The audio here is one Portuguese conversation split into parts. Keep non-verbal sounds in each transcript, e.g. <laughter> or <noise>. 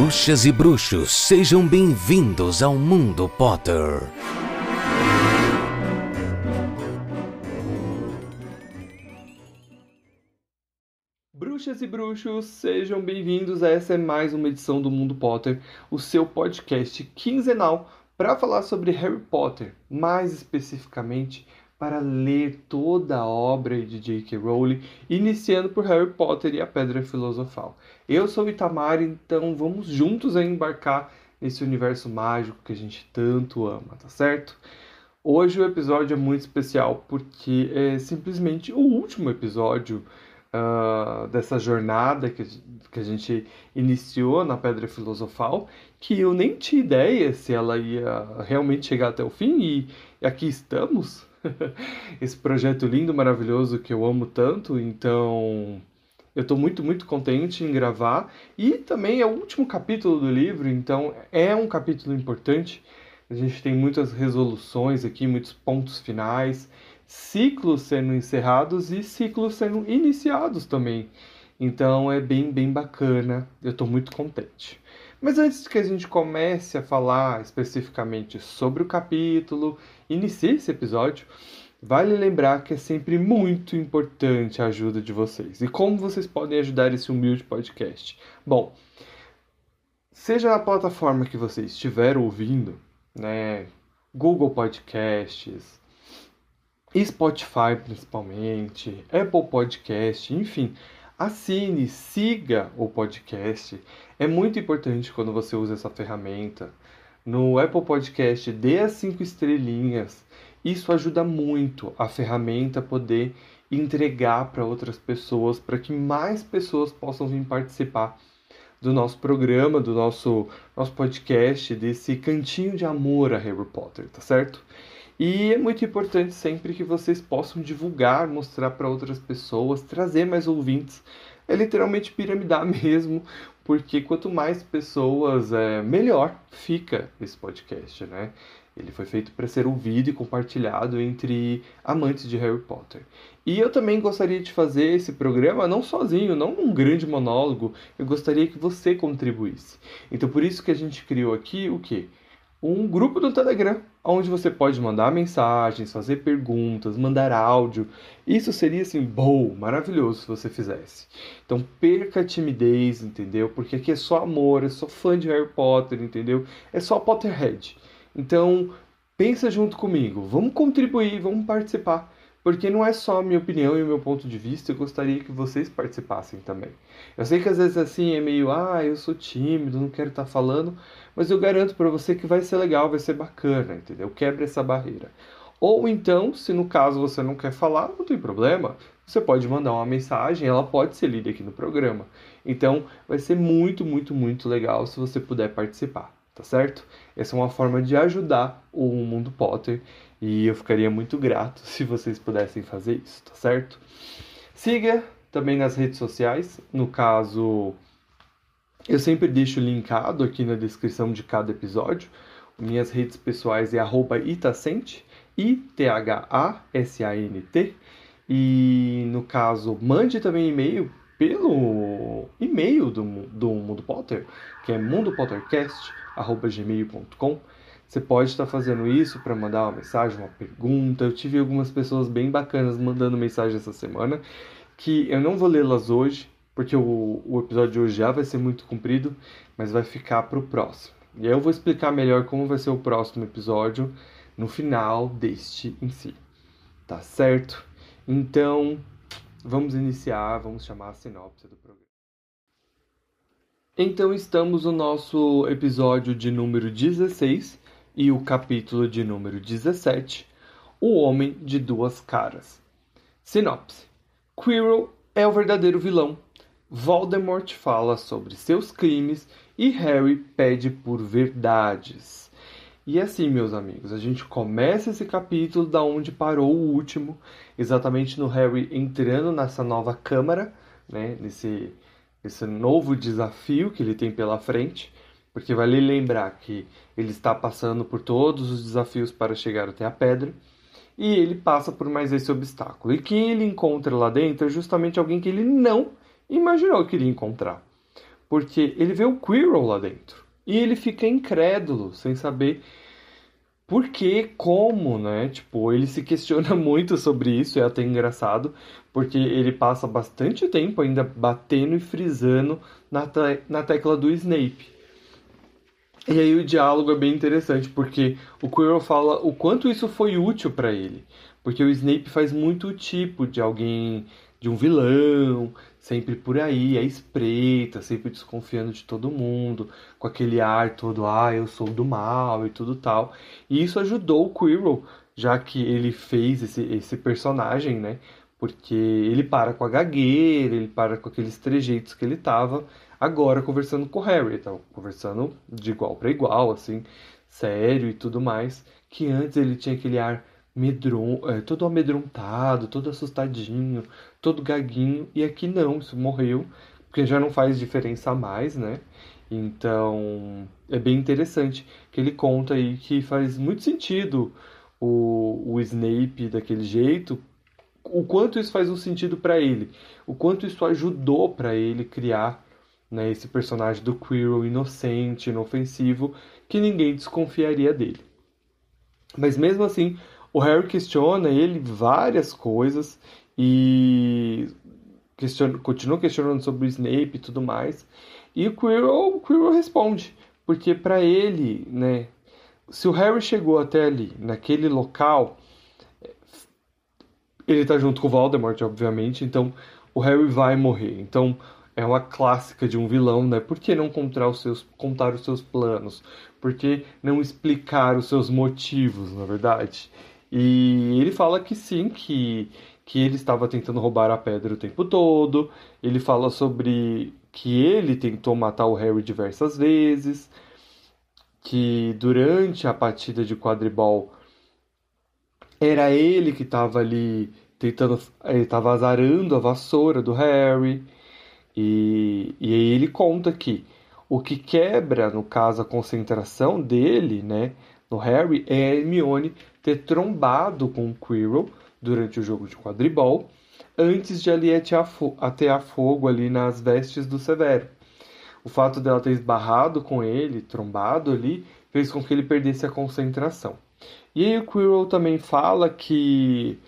Bruxas e bruxos, sejam bem-vindos ao Mundo Potter. Bruxas e bruxos, sejam bem-vindos a essa é mais uma edição do Mundo Potter, o seu podcast quinzenal para falar sobre Harry Potter, mais especificamente para ler toda a obra de J.K. Rowling, iniciando por Harry Potter e a Pedra Filosofal. Eu sou o Itamar, então vamos juntos embarcar nesse universo mágico que a gente tanto ama, tá certo? Hoje o episódio é muito especial porque é simplesmente o último episódio uh, dessa jornada que, que a gente iniciou na Pedra Filosofal, que eu nem tinha ideia se ela ia realmente chegar até o fim e aqui estamos. <laughs> esse projeto lindo, maravilhoso que eu amo tanto. Então, eu estou muito, muito contente em gravar. E também é o último capítulo do livro, então é um capítulo importante. A gente tem muitas resoluções aqui, muitos pontos finais, ciclos sendo encerrados e ciclos sendo iniciados também. Então é bem, bem bacana. Eu estou muito contente. Mas antes que a gente comece a falar especificamente sobre o capítulo, inicie esse episódio, vale lembrar que é sempre muito importante a ajuda de vocês. E como vocês podem ajudar esse humilde podcast? Bom, seja na plataforma que você estiver ouvindo, né, Google Podcasts, Spotify principalmente, Apple Podcast, enfim, assine, siga o podcast. É muito importante quando você usa essa ferramenta. No Apple Podcast, dê as cinco estrelinhas. Isso ajuda muito a ferramenta poder entregar para outras pessoas, para que mais pessoas possam vir participar do nosso programa, do nosso, nosso podcast, desse cantinho de amor a Harry Potter, tá certo? E é muito importante sempre que vocês possam divulgar, mostrar para outras pessoas, trazer mais ouvintes. É literalmente piramidar <laughs> mesmo, porque quanto mais pessoas, é, melhor fica esse podcast, né? Ele foi feito para ser ouvido e compartilhado entre amantes de Harry Potter. E eu também gostaria de fazer esse programa não sozinho, não um grande monólogo. Eu gostaria que você contribuísse. Então por isso que a gente criou aqui o quê? Um grupo do Telegram, onde você pode mandar mensagens, fazer perguntas, mandar áudio. Isso seria assim, bom, maravilhoso se você fizesse. Então perca a timidez, entendeu? Porque aqui é só amor, é só fã de Harry Potter, entendeu? É só Potterhead. Então pensa junto comigo, vamos contribuir, vamos participar porque não é só a minha opinião e o meu ponto de vista, eu gostaria que vocês participassem também. Eu sei que às vezes assim é meio, ah, eu sou tímido, não quero estar tá falando, mas eu garanto para você que vai ser legal, vai ser bacana, entendeu? Quebra essa barreira. Ou então, se no caso você não quer falar, não tem problema, você pode mandar uma mensagem, ela pode ser lida aqui no programa. Então, vai ser muito, muito, muito legal se você puder participar, tá certo? Essa é uma forma de ajudar o Mundo Potter e eu ficaria muito grato se vocês pudessem fazer isso, tá certo? Siga também nas redes sociais, no caso, eu sempre deixo linkado aqui na descrição de cada episódio. Minhas redes pessoais é itacente, I-T-H-A-S-A-N-T. E no caso, mande também e-mail pelo e-mail do, do Mundo Potter, que é mundopottercast.gmail.com. Você pode estar fazendo isso para mandar uma mensagem, uma pergunta. Eu tive algumas pessoas bem bacanas mandando mensagem essa semana, que eu não vou lê-las hoje, porque o, o episódio de hoje já vai ser muito comprido, mas vai ficar para o próximo. E aí eu vou explicar melhor como vai ser o próximo episódio no final deste em si. Tá certo? Então, vamos iniciar, vamos chamar a sinopse do programa. Então, estamos no nosso episódio de número 16, e o capítulo de número 17, O Homem de Duas Caras. Sinopse: Quirrell é o verdadeiro vilão. Voldemort fala sobre seus crimes e Harry pede por verdades. E assim, meus amigos, a gente começa esse capítulo da onde parou o último, exatamente no Harry entrando nessa nova câmara, né, nesse, nesse novo desafio que ele tem pela frente. Porque vale lembrar que ele está passando por todos os desafios para chegar até a pedra e ele passa por mais esse obstáculo. E quem ele encontra lá dentro é justamente alguém que ele não imaginou que iria encontrar. porque ele vê o Quirrell lá dentro e ele fica incrédulo, sem saber por que, como, né? Tipo, ele se questiona <laughs> muito sobre isso, é até engraçado, porque ele passa bastante tempo ainda batendo e frisando na, te na tecla do Snape. E aí o diálogo é bem interessante, porque o Quirrell fala o quanto isso foi útil para ele. Porque o Snape faz muito o tipo de alguém, de um vilão, sempre por aí, é espreita, sempre desconfiando de todo mundo, com aquele ar todo, ah, eu sou do mal e tudo tal. E isso ajudou o Quirrell, já que ele fez esse, esse personagem, né? Porque ele para com a gagueira, ele para com aqueles trejeitos que ele tava agora conversando com o Harry, então conversando de igual para igual, assim, sério e tudo mais, que antes ele tinha aquele ar medron, é, todo amedrontado, todo assustadinho, todo gaguinho, e aqui não, isso morreu, porque já não faz diferença mais, né? Então é bem interessante que ele conta aí que faz muito sentido o, o Snape daquele jeito, o quanto isso faz um sentido para ele, o quanto isso ajudou para ele criar né, esse personagem do Quirrell inocente, inofensivo, que ninguém desconfiaria dele. Mas mesmo assim, o Harry questiona ele várias coisas e questiona, continua questionando sobre o Snape e tudo mais. E o Quirrell, o Quirrell responde, porque para ele, né, se o Harry chegou até ali, naquele local, ele tá junto com o Voldemort, obviamente, então o Harry vai morrer. Então é uma clássica de um vilão, né? Por que não contar os seus, contar os seus planos? Por que não explicar os seus motivos, na verdade? E ele fala que sim, que, que ele estava tentando roubar a pedra o tempo todo. Ele fala sobre que ele tentou matar o Harry diversas vezes. Que durante a partida de quadribol era ele que estava ali tentando. Ele estava azarando a vassoura do Harry. E, e aí ele conta que o que quebra, no caso, a concentração dele, né, no Harry, é a Hermione ter trombado com o Quirrell durante o jogo de quadribol, antes de ali atear fogo ali nas vestes do Severo. O fato dela ter esbarrado com ele, trombado ali, fez com que ele perdesse a concentração. E aí o Quirrell também fala que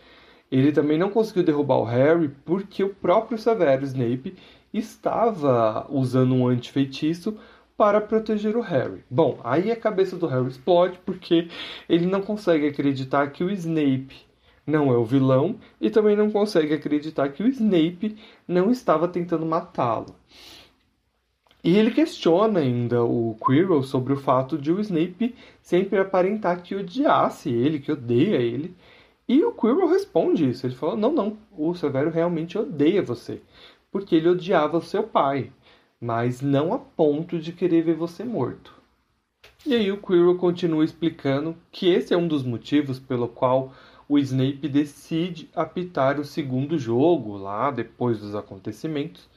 ele também não conseguiu derrubar o Harry porque o próprio Severo Snape estava usando um antifeitiço para proteger o Harry. Bom, aí a cabeça do Harry explode porque ele não consegue acreditar que o Snape não é o vilão e também não consegue acreditar que o Snape não estava tentando matá-lo. E ele questiona ainda o Quirrell sobre o fato de o Snape sempre aparentar que odiasse ele, que odeia ele. E o Quirrell responde isso. Ele fala: Não, não, o Severo realmente odeia você porque ele odiava seu pai, mas não a ponto de querer ver você morto. E aí o Quirrell continua explicando que esse é um dos motivos pelo qual o Snape decide apitar o segundo jogo lá depois dos acontecimentos,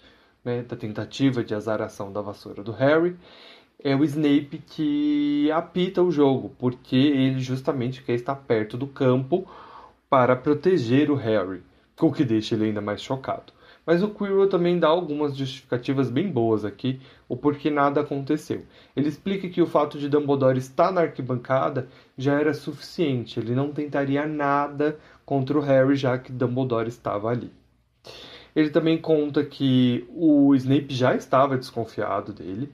né, da tentativa de azaração da vassoura do Harry. É o Snape que apita o jogo, porque ele justamente quer estar perto do campo para proteger o Harry, o que deixa ele ainda mais chocado. Mas o Quirrell também dá algumas justificativas bem boas aqui, o porquê nada aconteceu. Ele explica que o fato de Dumbledore estar na arquibancada já era suficiente, ele não tentaria nada contra o Harry já que Dumbledore estava ali. Ele também conta que o Snape já estava desconfiado dele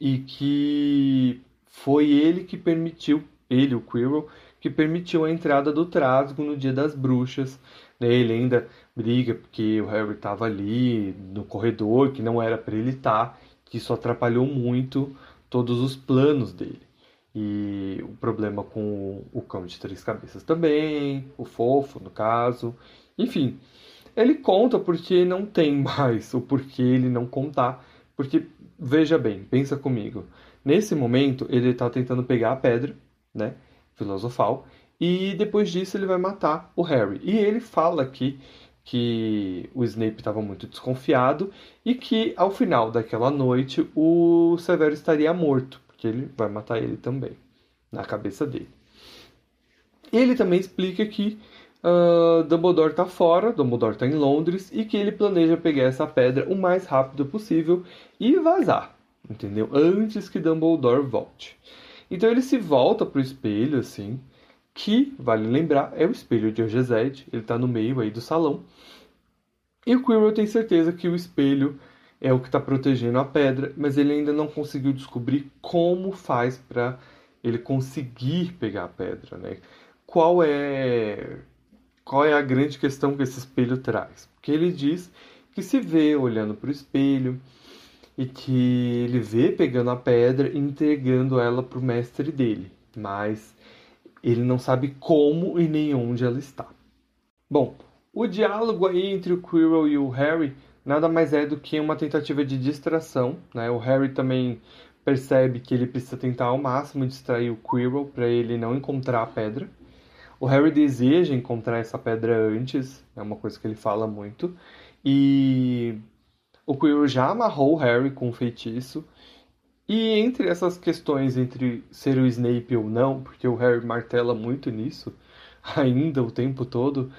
e que foi ele que permitiu, ele, o Quirrell, que permitiu a entrada do Trasgo no Dia das Bruxas. Ele ainda briga porque o Harry estava ali no corredor, que não era para ele estar, tá, que isso atrapalhou muito todos os planos dele. E o problema com o cão de três cabeças também, o fofo no caso. Enfim, ele conta porque não tem <laughs> mais o porquê ele não contar. Porque, veja bem, pensa comigo. Nesse momento, ele está tentando pegar a pedra, né? Filosofal. E depois disso ele vai matar o Harry. E ele fala aqui que o Snape estava muito desconfiado e que ao final daquela noite o Severo estaria morto, porque ele vai matar ele também, na cabeça dele. Ele também explica que uh, Dumbledore tá fora, Dumbledore tá em Londres e que ele planeja pegar essa pedra o mais rápido possível e vazar, entendeu? Antes que Dumbledore volte. Então ele se volta pro espelho assim, que vale lembrar é o espelho de Ogezed, ele tá no meio aí do salão. E o Quirrell tem certeza que o espelho é o que está protegendo a pedra, mas ele ainda não conseguiu descobrir como faz para ele conseguir pegar a pedra, né? Qual é qual é a grande questão que esse espelho traz? Porque ele diz que se vê olhando para o espelho e que ele vê pegando a pedra e entregando ela para o mestre dele, mas ele não sabe como e nem onde ela está. Bom, o diálogo aí entre o Quirrell e o Harry nada mais é do que uma tentativa de distração. Né? O Harry também percebe que ele precisa tentar ao máximo distrair o Quirrell para ele não encontrar a pedra. O Harry deseja encontrar essa pedra antes, é uma coisa que ele fala muito. E o Quirrell já amarrou o Harry com um feitiço. E entre essas questões entre ser o Snape ou não, porque o Harry martela muito nisso, <laughs> ainda o tempo todo,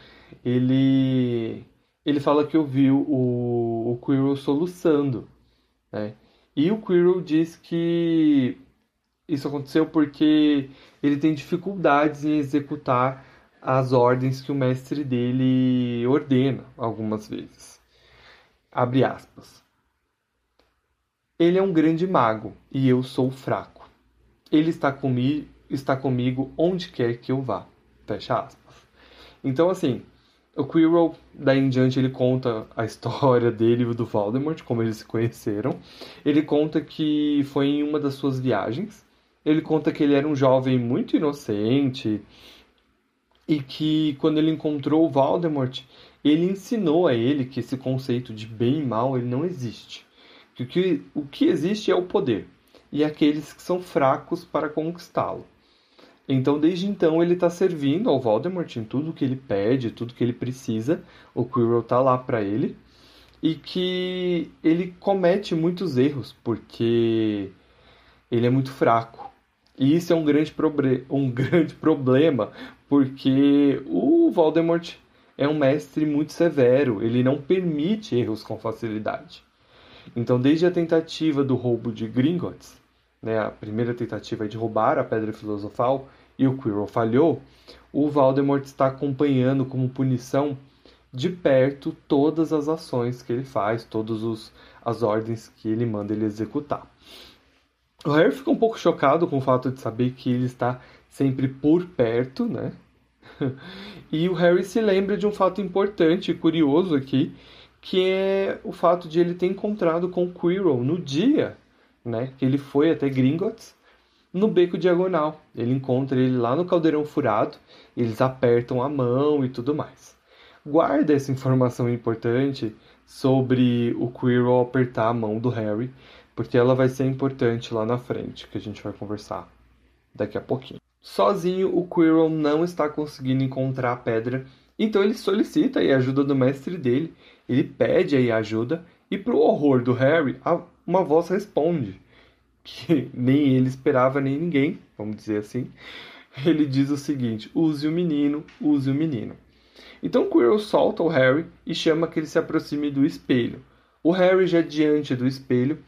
ele ele fala que ouviu o, o Quirrell soluçando, né? E o Quirrell diz que isso aconteceu porque ele tem dificuldades em executar as ordens que o mestre dele ordena algumas vezes. Abre aspas. Ele é um grande mago e eu sou fraco. Ele está comigo, está comigo onde quer que eu vá. Fecha aspas. Então, assim, o Quirrell, daí em diante, ele conta a <laughs> história dele e do Voldemort, como eles se conheceram. Ele conta que foi em uma das suas viagens. Ele conta que ele era um jovem muito inocente e que quando ele encontrou o Voldemort, ele ensinou a ele que esse conceito de bem e mal ele não existe. Que o que, o que existe é o poder e aqueles que são fracos para conquistá-lo. Então, desde então, ele está servindo ao Voldemort em tudo que ele pede, tudo que ele precisa. O Quirrell está lá para ele. E que ele comete muitos erros, porque ele é muito fraco. E isso é um grande, um <laughs> grande problema, porque o Voldemort é um mestre muito severo, ele não permite erros com facilidade. Então, desde a tentativa do roubo de Gringotts, né, a primeira tentativa de roubar a Pedra Filosofal, e o Quirrell falhou, o Voldemort está acompanhando como punição de perto todas as ações que ele faz, todas as ordens que ele manda ele executar. O Harry fica um pouco chocado com o fato de saber que ele está sempre por perto, né? <laughs> e o Harry se lembra de um fato importante e curioso aqui, que é o fato de ele ter encontrado com Quirrell no dia né, que ele foi até Gringotts, no beco diagonal. Ele encontra ele lá no caldeirão furado, eles apertam a mão e tudo mais. Guarda essa informação importante sobre o Quirrell apertar a mão do Harry, porque ela vai ser importante lá na frente, que a gente vai conversar daqui a pouquinho. Sozinho, o Quirrell não está conseguindo encontrar a pedra, então ele solicita a ajuda do mestre dele. Ele pede aí ajuda e, para o horror do Harry, uma voz responde que <laughs> nem ele esperava, nem ninguém, vamos dizer assim. Ele diz o seguinte: use o menino, use o menino. Então Quirrell solta o Harry e chama que ele se aproxime do espelho. O Harry, já diante do espelho,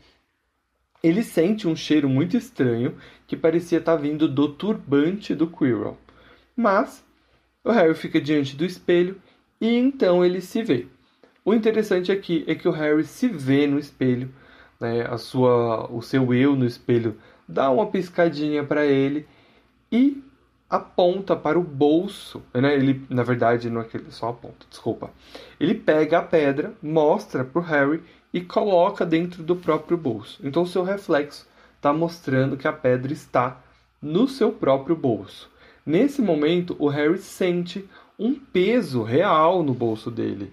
ele sente um cheiro muito estranho que parecia estar vindo do turbante do Quirrell. Mas o Harry fica diante do espelho e então ele se vê. O interessante aqui é que o Harry se vê no espelho né, a sua, o seu eu no espelho dá uma piscadinha para ele e aponta para o bolso, né? Ele, na verdade, não é que ele só aponta, desculpa. Ele pega a pedra, mostra para o Harry e coloca dentro do próprio bolso. Então, o seu reflexo está mostrando que a pedra está no seu próprio bolso. Nesse momento, o Harry sente um peso real no bolso dele.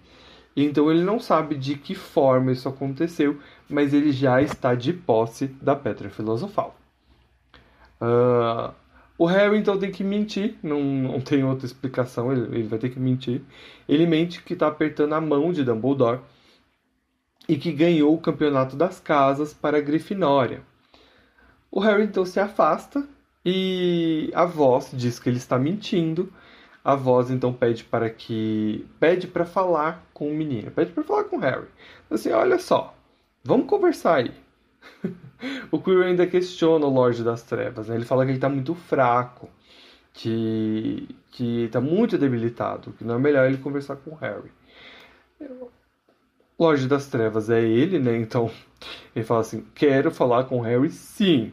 Então ele não sabe de que forma isso aconteceu, mas ele já está de posse da pedra filosofal. Uh, o Harry então tem que mentir, não, não tem outra explicação, ele, ele vai ter que mentir. Ele mente que está apertando a mão de Dumbledore e que ganhou o campeonato das casas para a Grifinória. O Harry então se afasta e a voz diz que ele está mentindo. A voz então pede para que pede para falar com o menino, pede para falar com o Harry. Assim, olha só, vamos conversar aí. <laughs> o Quirrell ainda questiona o Lorde das Trevas, né? ele fala que ele está muito fraco, que que está muito debilitado, que não é melhor ele conversar com o Harry. Lorde das Trevas é ele, né? Então <laughs> ele fala assim: quero falar com o Harry, sim.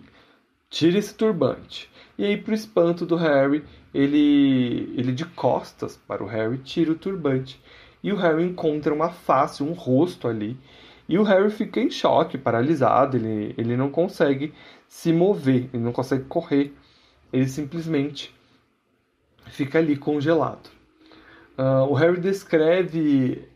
Tire esse turbante. E aí, pro espanto do Harry, ele, ele de costas para o Harry tira o turbante. E o Harry encontra uma face, um rosto ali. E o Harry fica em choque, paralisado. Ele, ele não consegue se mover, ele não consegue correr. Ele simplesmente fica ali congelado. Uh, o Harry descreve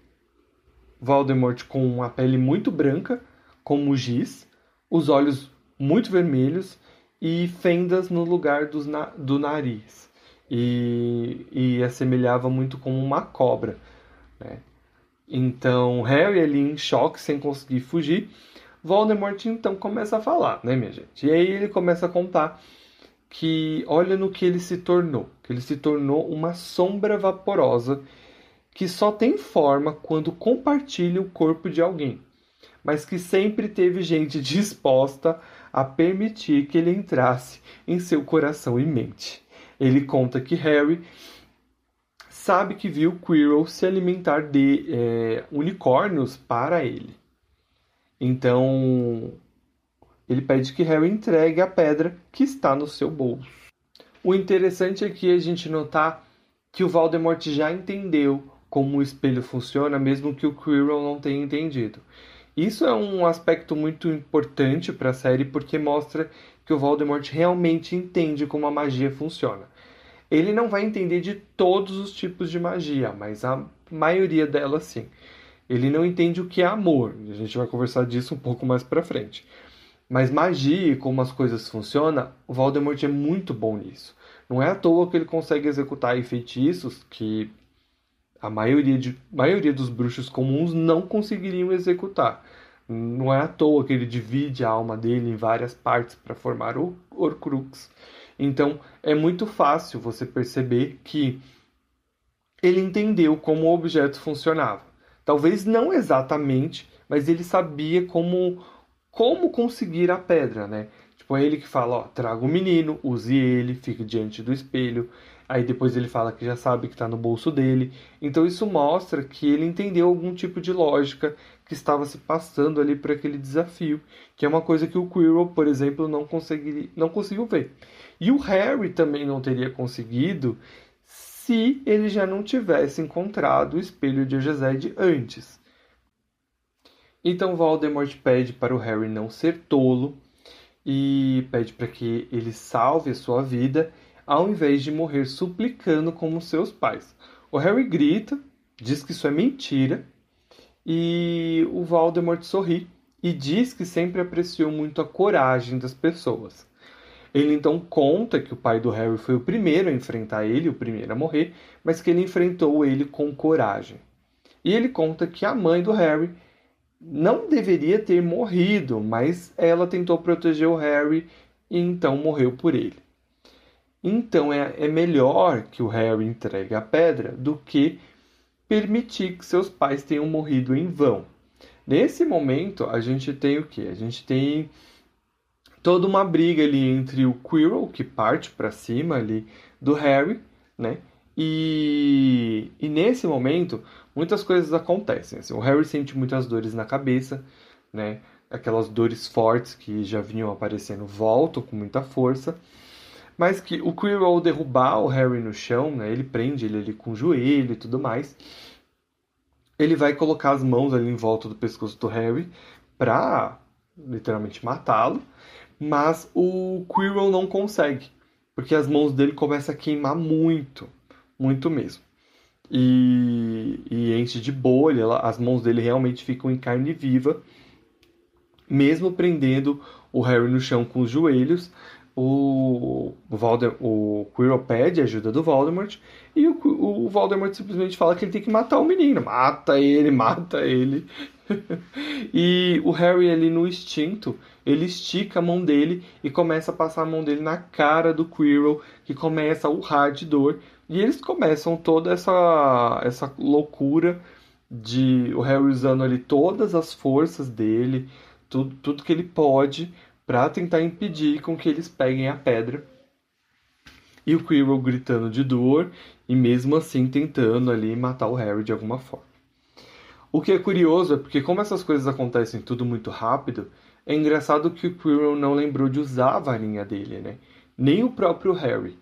Voldemort com uma pele muito branca, como giz, os olhos muito vermelhos e fendas no lugar na do nariz. E, e assemelhava muito com uma cobra. Né? Então, Harry ali em choque, sem conseguir fugir. Voldemort então começa a falar, né, minha gente? E aí ele começa a contar que olha no que ele se tornou, que ele se tornou uma sombra vaporosa que só tem forma quando compartilha o corpo de alguém, mas que sempre teve gente <laughs> disposta a permitir que ele entrasse em seu coração e mente. Ele conta que Harry sabe que viu Quirrell se alimentar de é, unicórnios para ele. Então, ele pede que Harry entregue a pedra que está no seu bolso. O interessante aqui é a gente notar que o Voldemort já entendeu como o espelho funciona, mesmo que o Quirrell não tenha entendido. Isso é um aspecto muito importante para a série porque mostra que o Voldemort realmente entende como a magia funciona. Ele não vai entender de todos os tipos de magia, mas a maioria delas sim. Ele não entende o que é amor. A gente vai conversar disso um pouco mais para frente. Mas magia e como as coisas funcionam, o Voldemort é muito bom nisso. Não é à toa que ele consegue executar feitiços que a maioria, de, maioria dos bruxos comuns não conseguiriam executar. Não é à toa que ele divide a alma dele em várias partes para formar o Horcrux. Então é muito fácil você perceber que ele entendeu como o objeto funcionava. Talvez não exatamente, mas ele sabia como como conseguir a pedra, né? Tipo, é ele que fala, ó, traga o menino, use ele, fique diante do espelho, Aí depois ele fala que já sabe que está no bolso dele. Então isso mostra que ele entendeu algum tipo de lógica que estava se passando ali para aquele desafio, que é uma coisa que o Quirrell, por exemplo, não, consegui, não conseguiu ver. E o Harry também não teria conseguido se ele já não tivesse encontrado o espelho de Egesed antes. Então Voldemort pede para o Harry não ser tolo e pede para que ele salve a sua vida ao invés de morrer suplicando como seus pais. O Harry grita, diz que isso é mentira, e o Voldemort sorri e diz que sempre apreciou muito a coragem das pessoas. Ele então conta que o pai do Harry foi o primeiro a enfrentar ele, o primeiro a morrer, mas que ele enfrentou ele com coragem. E ele conta que a mãe do Harry não deveria ter morrido, mas ela tentou proteger o Harry e então morreu por ele. Então é, é melhor que o Harry entregue a pedra do que permitir que seus pais tenham morrido em vão. Nesse momento, a gente tem o que? A gente tem toda uma briga ali entre o Quirrell, que parte para cima ali do Harry, né? E, e nesse momento, muitas coisas acontecem. Assim, o Harry sente muitas dores na cabeça, né? Aquelas dores fortes que já vinham aparecendo voltam com muita força. Mas que o Quirrell, derrubar o Harry no chão, né, ele prende ele ali com o joelho e tudo mais. Ele vai colocar as mãos ali em volta do pescoço do Harry pra literalmente matá-lo. Mas o Quirrell não consegue, porque as mãos dele começam a queimar muito, muito mesmo. E, e enche de bolha, as mãos dele realmente ficam em carne viva, mesmo prendendo o Harry no chão com os joelhos, o, o, Quirrell pede ajuda do Voldemort e o, o Voldemort simplesmente fala que ele tem que matar o menino. Mata ele, <laughs> mata ele. <laughs> e o Harry ali no instinto, ele estica a mão dele e começa a passar a mão dele na cara do Quirrell, que começa a urrar de dor. E eles começam toda essa, essa loucura de o Harry usando ali todas as forças dele, tudo, tudo que ele pode para tentar impedir com que eles peguem a pedra. E o Quirrell gritando de dor e mesmo assim tentando ali matar o Harry de alguma forma. O que é curioso é porque como essas coisas acontecem tudo muito rápido, é engraçado que o Quirrell não lembrou de usar a varinha dele, né? Nem o próprio Harry.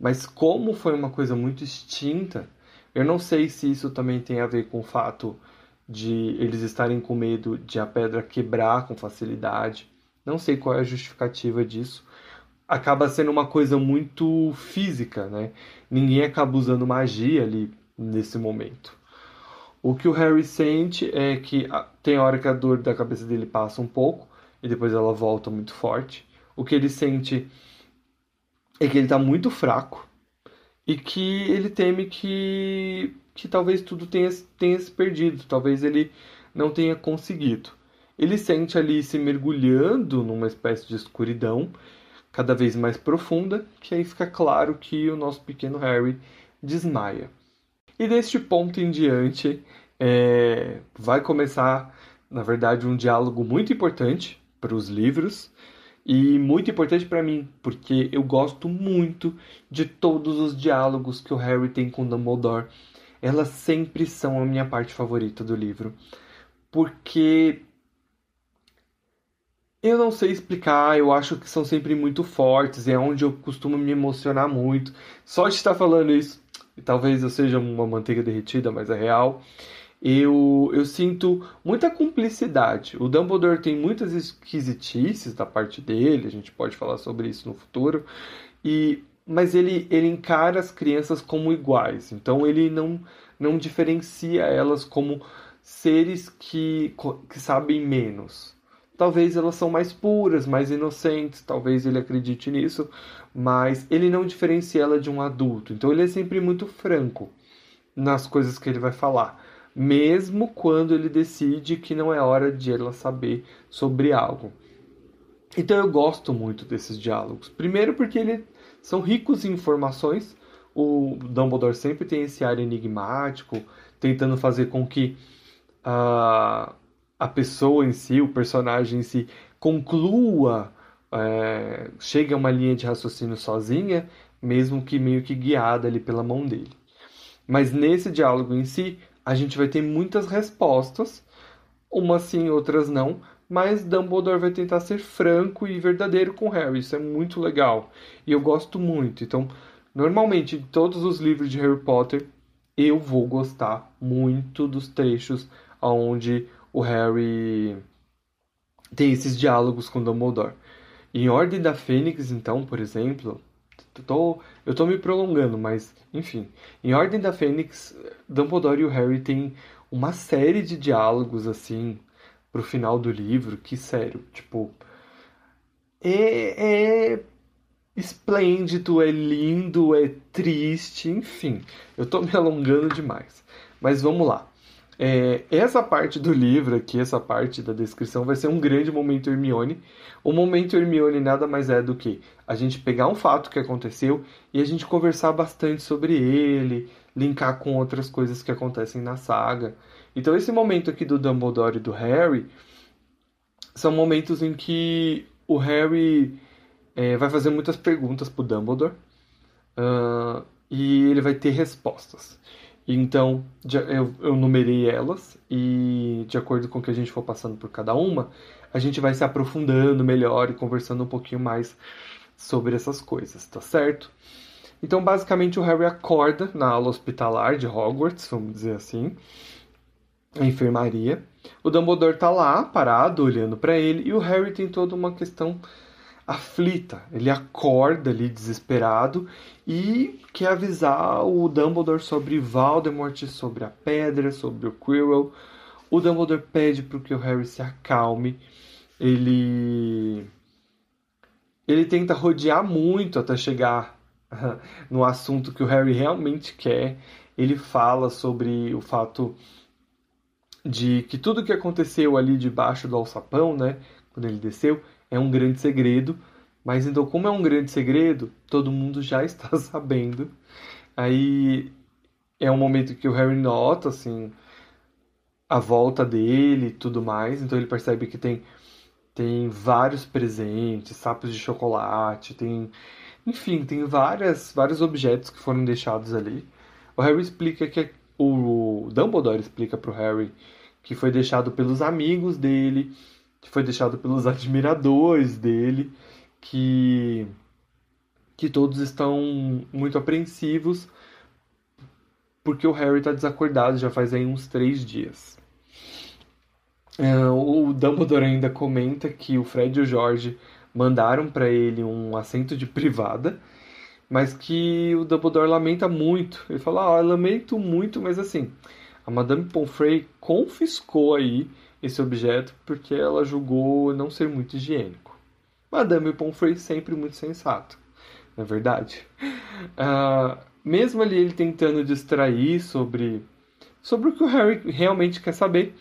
Mas como foi uma coisa muito extinta, eu não sei se isso também tem a ver com o fato de eles estarem com medo de a pedra quebrar com facilidade. Não sei qual é a justificativa disso. Acaba sendo uma coisa muito física, né? Ninguém acaba usando magia ali nesse momento. O que o Harry sente é que tem hora que a dor da cabeça dele passa um pouco e depois ela volta muito forte. O que ele sente é que ele está muito fraco e que ele teme que, que talvez tudo tenha, tenha se perdido, talvez ele não tenha conseguido. Ele sente ali se mergulhando numa espécie de escuridão cada vez mais profunda, que aí fica claro que o nosso pequeno Harry desmaia. E deste ponto em diante é, vai começar, na verdade, um diálogo muito importante para os livros e muito importante para mim, porque eu gosto muito de todos os diálogos que o Harry tem com Dumbledore. Elas sempre são a minha parte favorita do livro, porque eu não sei explicar, eu acho que são sempre muito fortes, é onde eu costumo me emocionar muito. Só de estar falando isso, talvez eu seja uma manteiga derretida, mas é real eu, eu sinto muita cumplicidade. O Dumbledore tem muitas esquisitices da parte dele, a gente pode falar sobre isso no futuro, e mas ele, ele encara as crianças como iguais, então ele não, não diferencia elas como seres que, que sabem menos. Talvez elas são mais puras, mais inocentes, talvez ele acredite nisso, mas ele não diferencia ela de um adulto. Então ele é sempre muito franco nas coisas que ele vai falar mesmo quando ele decide que não é hora de ela saber sobre algo. Então eu gosto muito desses diálogos. Primeiro porque eles são ricos em informações. O Dumbledore sempre tem esse ar enigmático, tentando fazer com que a, a pessoa em si, o personagem em si, conclua, é, chegue a uma linha de raciocínio sozinha, mesmo que meio que guiada ali pela mão dele. Mas nesse diálogo em si, a gente vai ter muitas respostas, umas sim, outras não, mas Dumbledore vai tentar ser franco e verdadeiro com Harry. Isso é muito legal e eu gosto muito. Então, normalmente, de todos os livros de Harry Potter, eu vou gostar muito dos trechos onde o Harry tem esses diálogos com Dumbledore. Em Ordem da Fênix, então, por exemplo, tô, eu tô me prolongando, mas enfim. Em Ordem da Fênix, Dumbledore e o Harry têm uma série de diálogos assim pro final do livro que, sério, tipo. É, é esplêndido, é lindo, é triste, enfim. Eu tô me alongando demais. Mas vamos lá. É, essa parte do livro aqui, essa parte da descrição, vai ser um grande momento Hermione. O momento Hermione nada mais é do que a gente pegar um fato que aconteceu e a gente conversar bastante sobre ele, linkar com outras coisas que acontecem na saga. Então, esse momento aqui do Dumbledore e do Harry são momentos em que o Harry é, vai fazer muitas perguntas pro Dumbledore uh, e ele vai ter respostas. Então, eu, eu numerei elas e, de acordo com o que a gente for passando por cada uma, a gente vai se aprofundando melhor e conversando um pouquinho mais sobre essas coisas, tá certo? Então, basicamente, o Harry acorda na aula hospitalar de Hogwarts, vamos dizer assim, a enfermaria. O Dumbledore tá lá, parado, olhando para ele, e o Harry tem toda uma questão aflita. Ele acorda ali desesperado e quer avisar o Dumbledore sobre Voldemort, sobre a pedra, sobre o Quirrell. O Dumbledore pede para que o Harry se acalme. Ele ele tenta rodear muito até chegar <laughs> no assunto que o Harry realmente quer. Ele fala sobre o fato de que tudo que aconteceu ali debaixo do alçapão, né, quando ele desceu, é um grande segredo, mas então, como é um grande segredo, todo mundo já <laughs> está sabendo. Aí é um momento que o Harry nota, assim, a volta dele e tudo mais. Então ele percebe que tem, tem vários presentes, sapos de chocolate, tem. Enfim, tem várias, vários objetos que foram deixados ali. O Harry explica que. O Dumbledore explica pro Harry que foi deixado pelos amigos dele, que foi deixado pelos <laughs> admiradores dele, que que todos estão muito apreensivos porque o Harry está desacordado já faz aí uns três dias. Uh, o Dumbledore ainda comenta que o Fred e o George mandaram para ele um assento de privada, mas que o Dumbledore lamenta muito. Ele fala: ah, lamento muito, mas assim, a Madame Pomfrey confiscou aí esse objeto porque ela julgou não ser muito higiênico. Madame Pomfrey sempre muito sensato na é verdade. Uh, <laughs> mesmo ali ele tentando distrair sobre, sobre o que o Harry realmente quer saber,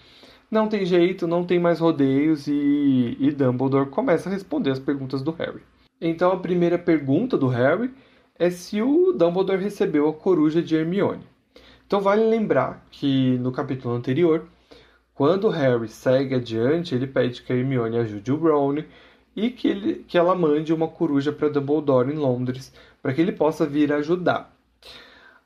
não tem jeito, não tem mais rodeios e, e Dumbledore começa a responder as perguntas do Harry. Então a primeira pergunta do Harry é se o Dumbledore recebeu a coruja de Hermione. Então vale lembrar que no capítulo anterior, quando Harry segue adiante, ele pede que a Hermione ajude o Ron e que, ele, que ela mande uma coruja para Dumbledore em Londres para que ele possa vir ajudar.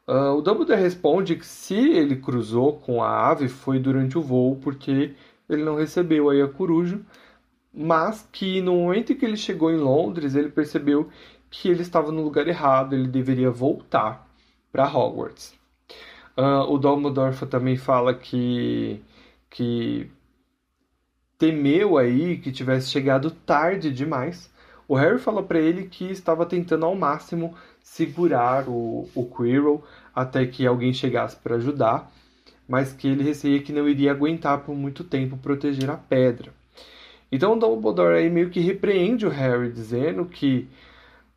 Uh, o Dumbledore responde que se ele cruzou com a ave foi durante o voo porque ele não recebeu aí a coruja, mas que no momento em que ele chegou em Londres ele percebeu que ele estava no lugar errado, ele deveria voltar para Hogwarts. Uh, o Dumbledore também fala que, que temeu aí que tivesse chegado tarde demais. O Harry fala para ele que estava tentando ao máximo segurar o, o Quirrell até que alguém chegasse para ajudar, mas que ele receia que não iria aguentar por muito tempo proteger a pedra. Então o Dumbledore aí meio que repreende o Harry, dizendo que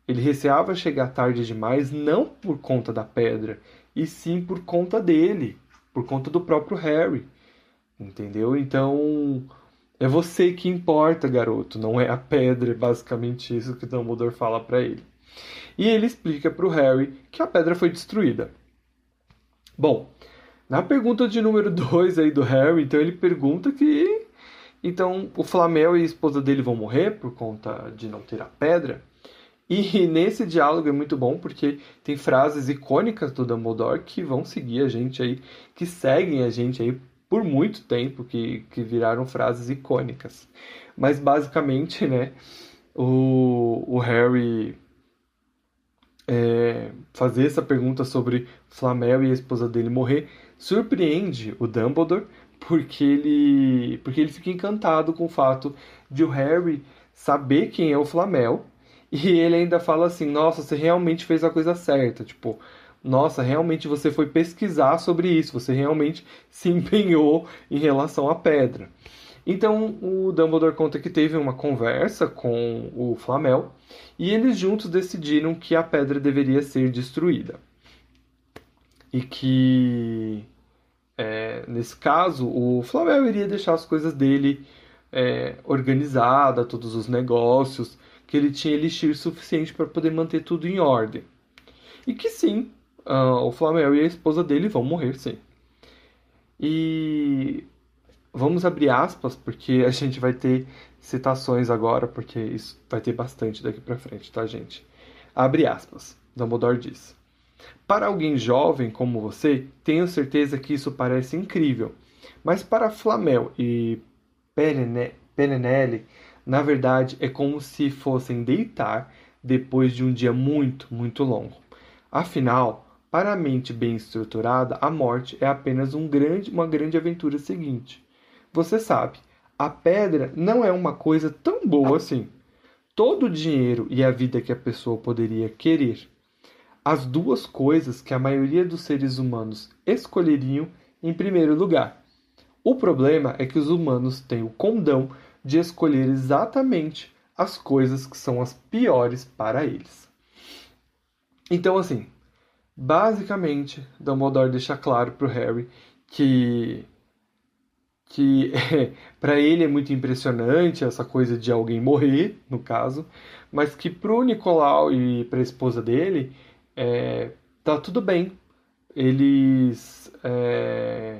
ele receava chegar tarde demais não por conta da pedra, e sim por conta dele, por conta do próprio Harry. Entendeu? Então é você que importa, garoto, não é a pedra, é basicamente isso que Dumbledore fala para ele. E ele explica para o Harry que a pedra foi destruída. Bom, na pergunta de número 2 aí do Harry, então ele pergunta que então o Flamel e a esposa dele vão morrer por conta de não ter a pedra. E <laughs> nesse diálogo é muito bom porque tem frases icônicas do Dumbledore que vão seguir a gente aí, que seguem a gente aí por muito tempo, que, que viraram frases icônicas. Mas basicamente, né, o, o Harry é, fazer essa pergunta sobre Flamel e a esposa dele morrer surpreende o Dumbledore porque ele porque ele fica encantado com o fato de o Harry saber quem é o Flamel e ele ainda fala assim nossa você realmente fez a coisa certa tipo nossa, realmente você foi pesquisar sobre isso, você realmente <laughs> se empenhou em relação à pedra. Então o Dumbledore conta que teve uma conversa com o Flamel e eles juntos decidiram que a pedra deveria ser destruída. E que, é, nesse caso, o Flamel iria deixar as coisas dele é, organizadas, todos os negócios, que ele tinha elixir suficiente para poder manter tudo em ordem. E que sim, uh, o Flamel e a esposa dele vão morrer, sim. E vamos abrir aspas, porque a gente vai ter citações agora, porque isso vai ter bastante daqui para frente, tá, gente? Abre aspas. Dumbledore diz: Para alguém jovem como você, tenho certeza que isso parece incrível, mas para Flamel e Perenelle, na verdade, é como se fossem deitar depois de um dia muito, muito longo. Afinal, para a mente bem estruturada, a morte é apenas um grande, uma grande aventura seguinte. Você sabe, a pedra não é uma coisa tão boa assim. Todo o dinheiro e a vida que a pessoa poderia querer. As duas coisas que a maioria dos seres humanos escolheriam em primeiro lugar. O problema é que os humanos têm o condão de escolher exatamente as coisas que são as piores para eles. Então, assim, Basicamente, Dumbledore deixa claro para o Harry que que <laughs> para ele é muito impressionante essa coisa de alguém morrer, no caso, mas que para o Nicolau e para a esposa dele é, tá tudo bem. Eles é,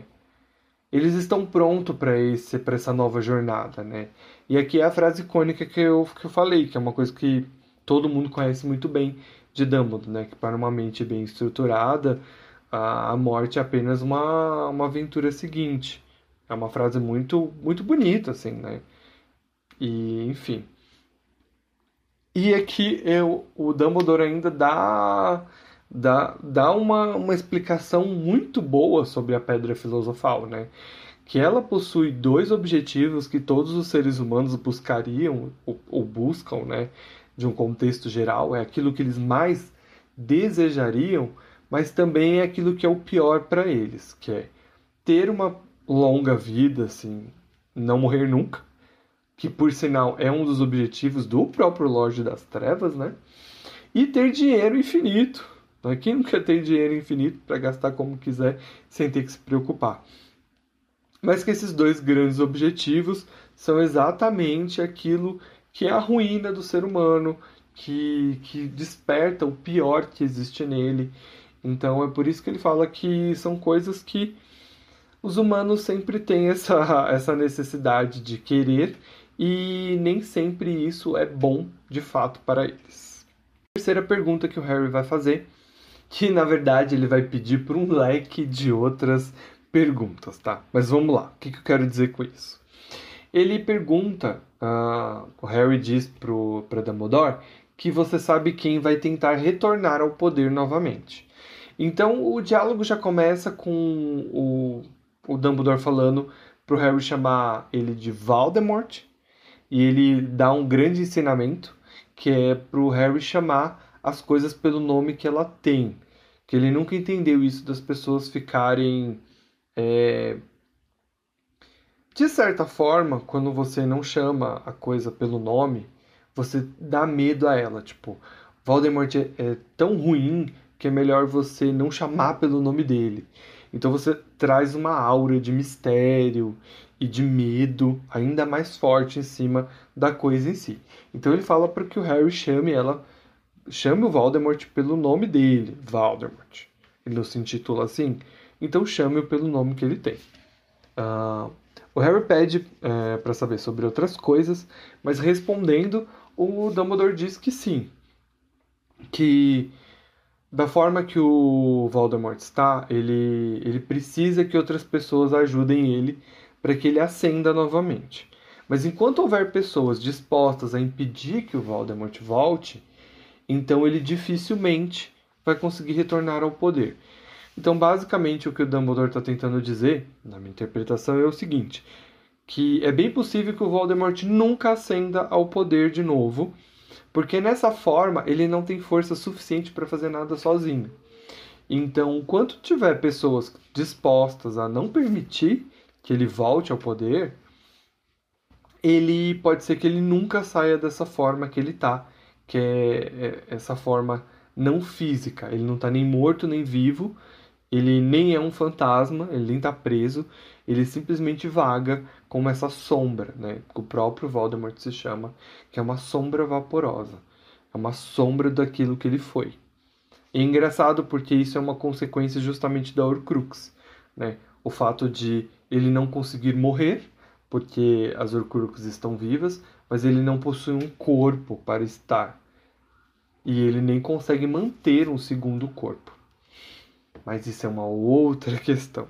eles estão prontos para esse para essa nova jornada, né? E aqui é a frase icônica que eu, que eu falei, que é uma coisa que todo mundo conhece muito bem de Dumbledore, né? Que para uma mente bem estruturada, a, a morte é apenas uma, uma aventura seguinte. É uma frase muito muito bonita, assim, né? E, enfim. E aqui eu, o Dumbledore ainda dá, dá, dá uma, uma explicação muito boa sobre a Pedra Filosofal, né? Que ela possui dois objetivos que todos os seres humanos buscariam ou, ou buscam, né? De um contexto geral, é aquilo que eles mais desejariam, mas também é aquilo que é o pior para eles, que é ter uma longa vida, assim, não morrer nunca, que por sinal é um dos objetivos do próprio Lorde das Trevas, né? E ter dinheiro infinito. Né? Quem quer ter dinheiro infinito para gastar como quiser sem ter que se preocupar? Mas que esses dois grandes objetivos são exatamente aquilo que é a ruína do ser humano, que, que desperta o pior que existe nele. Então é por isso que ele fala que são coisas que os humanos sempre têm essa, <laughs> essa necessidade de querer e nem sempre isso é bom de fato para eles. Terceira pergunta que o Harry vai fazer, que na verdade ele vai pedir por um leque de outras perguntas, tá? Mas vamos lá, o que eu quero dizer com isso? Ele pergunta, uh, o Harry diz para Dumbledore que você sabe quem vai tentar retornar ao poder novamente. Então o diálogo já começa com o, o Dumbledore falando o Harry chamar ele de Voldemort e ele dá um grande ensinamento que é para o Harry chamar as coisas pelo nome que ela tem. Que ele nunca entendeu isso das pessoas ficarem. É... De certa forma, quando você não chama a coisa pelo nome, você dá medo a ela. Tipo, Voldemort é, é tão ruim que é melhor você não chamar pelo nome dele. Então você traz uma aura de mistério e de medo ainda mais forte em cima da coisa em si. Então ele fala para que o Harry chame ela, chame o Voldemort pelo nome dele, Voldemort. Ele não se intitula assim, então chame-o pelo nome que ele tem. Uh, o Harry pede é, para saber sobre outras coisas, mas respondendo, o Dumbledore diz que sim, que da forma que o Voldemort está, ele, ele precisa que outras pessoas ajudem ele para que ele ascenda novamente. Mas enquanto houver pessoas dispostas a impedir que o Voldemort volte, então ele dificilmente vai conseguir retornar ao poder. Então, basicamente, o que o Dumbledore está tentando dizer, na minha interpretação, é o seguinte: que é bem possível que o Voldemort nunca ascenda ao poder de novo, porque nessa forma ele não tem força suficiente para fazer nada sozinho. Então, enquanto tiver pessoas dispostas a não permitir que ele volte ao poder, ele pode ser que ele nunca saia dessa forma que ele tá, que é, é essa forma não física. Ele não tá nem morto nem vivo, ele nem é um fantasma, ele nem tá preso, ele simplesmente vaga como essa sombra, né? O próprio Voldemort se chama, que é uma sombra vaporosa. É uma sombra daquilo que ele foi. E é engraçado porque isso é uma consequência justamente da Horcrux, né? O fato de ele não conseguir morrer, porque as Horcruxes estão vivas, mas ele não possui um corpo para estar. E ele nem consegue manter um segundo corpo. Mas isso é uma outra <laughs> questão.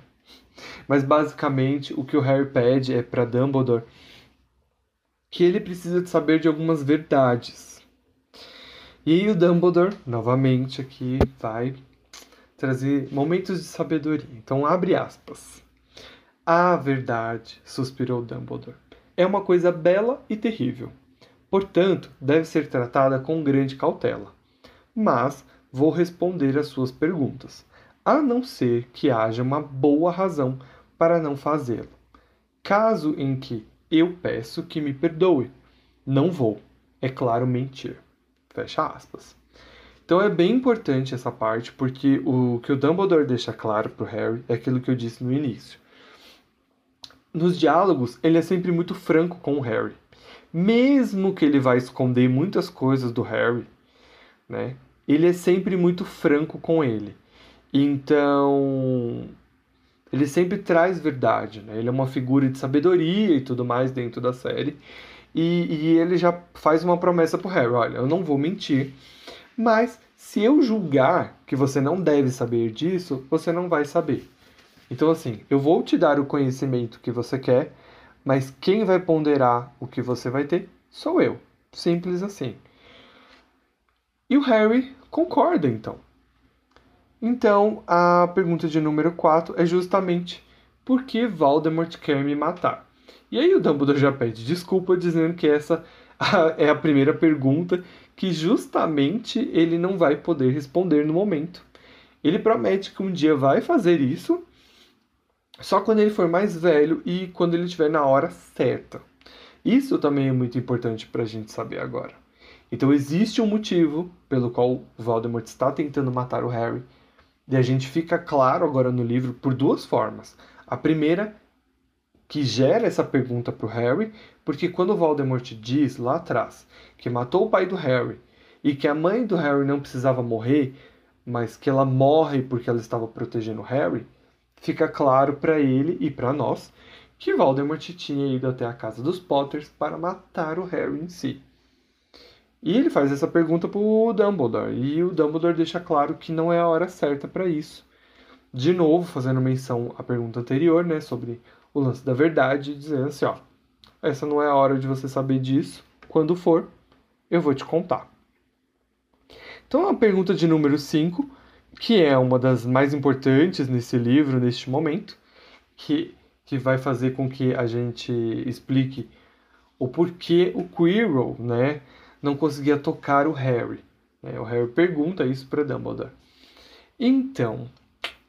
Mas basicamente o que o Harry pede é para Dumbledore que ele precisa de saber de algumas verdades. E aí o Dumbledore, novamente aqui, vai trazer momentos de sabedoria. Então abre aspas. A verdade, suspirou Dumbledore, é uma coisa bela e terrível. Portanto, deve ser tratada com grande cautela. Mas vou responder às suas perguntas, a não ser que haja uma boa razão para não fazê-lo. Caso em que eu peço que me perdoe, não vou, é claro, mentir. Fecha aspas. Então é bem importante essa parte, porque o que o Dumbledore deixa claro para o Harry é aquilo que eu disse no início nos diálogos, ele é sempre muito franco com o Harry. Mesmo que ele vá esconder muitas coisas do Harry, né? Ele é sempre muito franco com ele. Então, ele sempre traz verdade, né? Ele é uma figura de sabedoria e tudo mais dentro da série. E, e ele já faz uma promessa pro Harry: olha, eu não vou mentir, mas se eu julgar que você não deve saber disso, você não vai saber. Então, assim, eu vou te dar o conhecimento que você quer, mas quem vai ponderar o que você vai ter sou eu. Simples assim. E o Harry concorda, então. Então, a pergunta de número 4 é justamente por que Voldemort quer me matar? E aí o Dumbledore já pede desculpa, dizendo que essa <laughs> é a primeira pergunta que justamente ele não vai poder responder no momento. Ele promete que um dia vai fazer isso, só quando ele for mais velho e quando ele estiver na hora certa. Isso também é muito importante para a gente saber agora. Então existe um motivo pelo qual Voldemort está tentando matar o Harry. E a gente fica claro agora no livro por duas formas. A primeira, que gera essa pergunta para o Harry, porque quando Voldemort diz lá atrás que matou o pai do Harry e que a mãe do Harry não precisava morrer, mas que ela morre porque ela estava protegendo o Harry, fica claro para ele e para nós que Voldemort tinha ido até a casa dos Potters para matar o Harry em si. E ele faz essa pergunta para o Dumbledore, e o Dumbledore deixa claro que não é a hora certa para isso. De novo, fazendo menção à pergunta anterior, né, sobre o lance da verdade, dizendo assim, ó, essa não é a hora de você saber disso, quando for, eu vou te contar. Então, a pergunta de número 5, que é uma das mais importantes nesse livro, neste momento, que, que vai fazer com que a gente explique o porquê o Quirrell, né, não conseguia tocar o Harry. É, o Harry pergunta isso para Dumbledore. Então,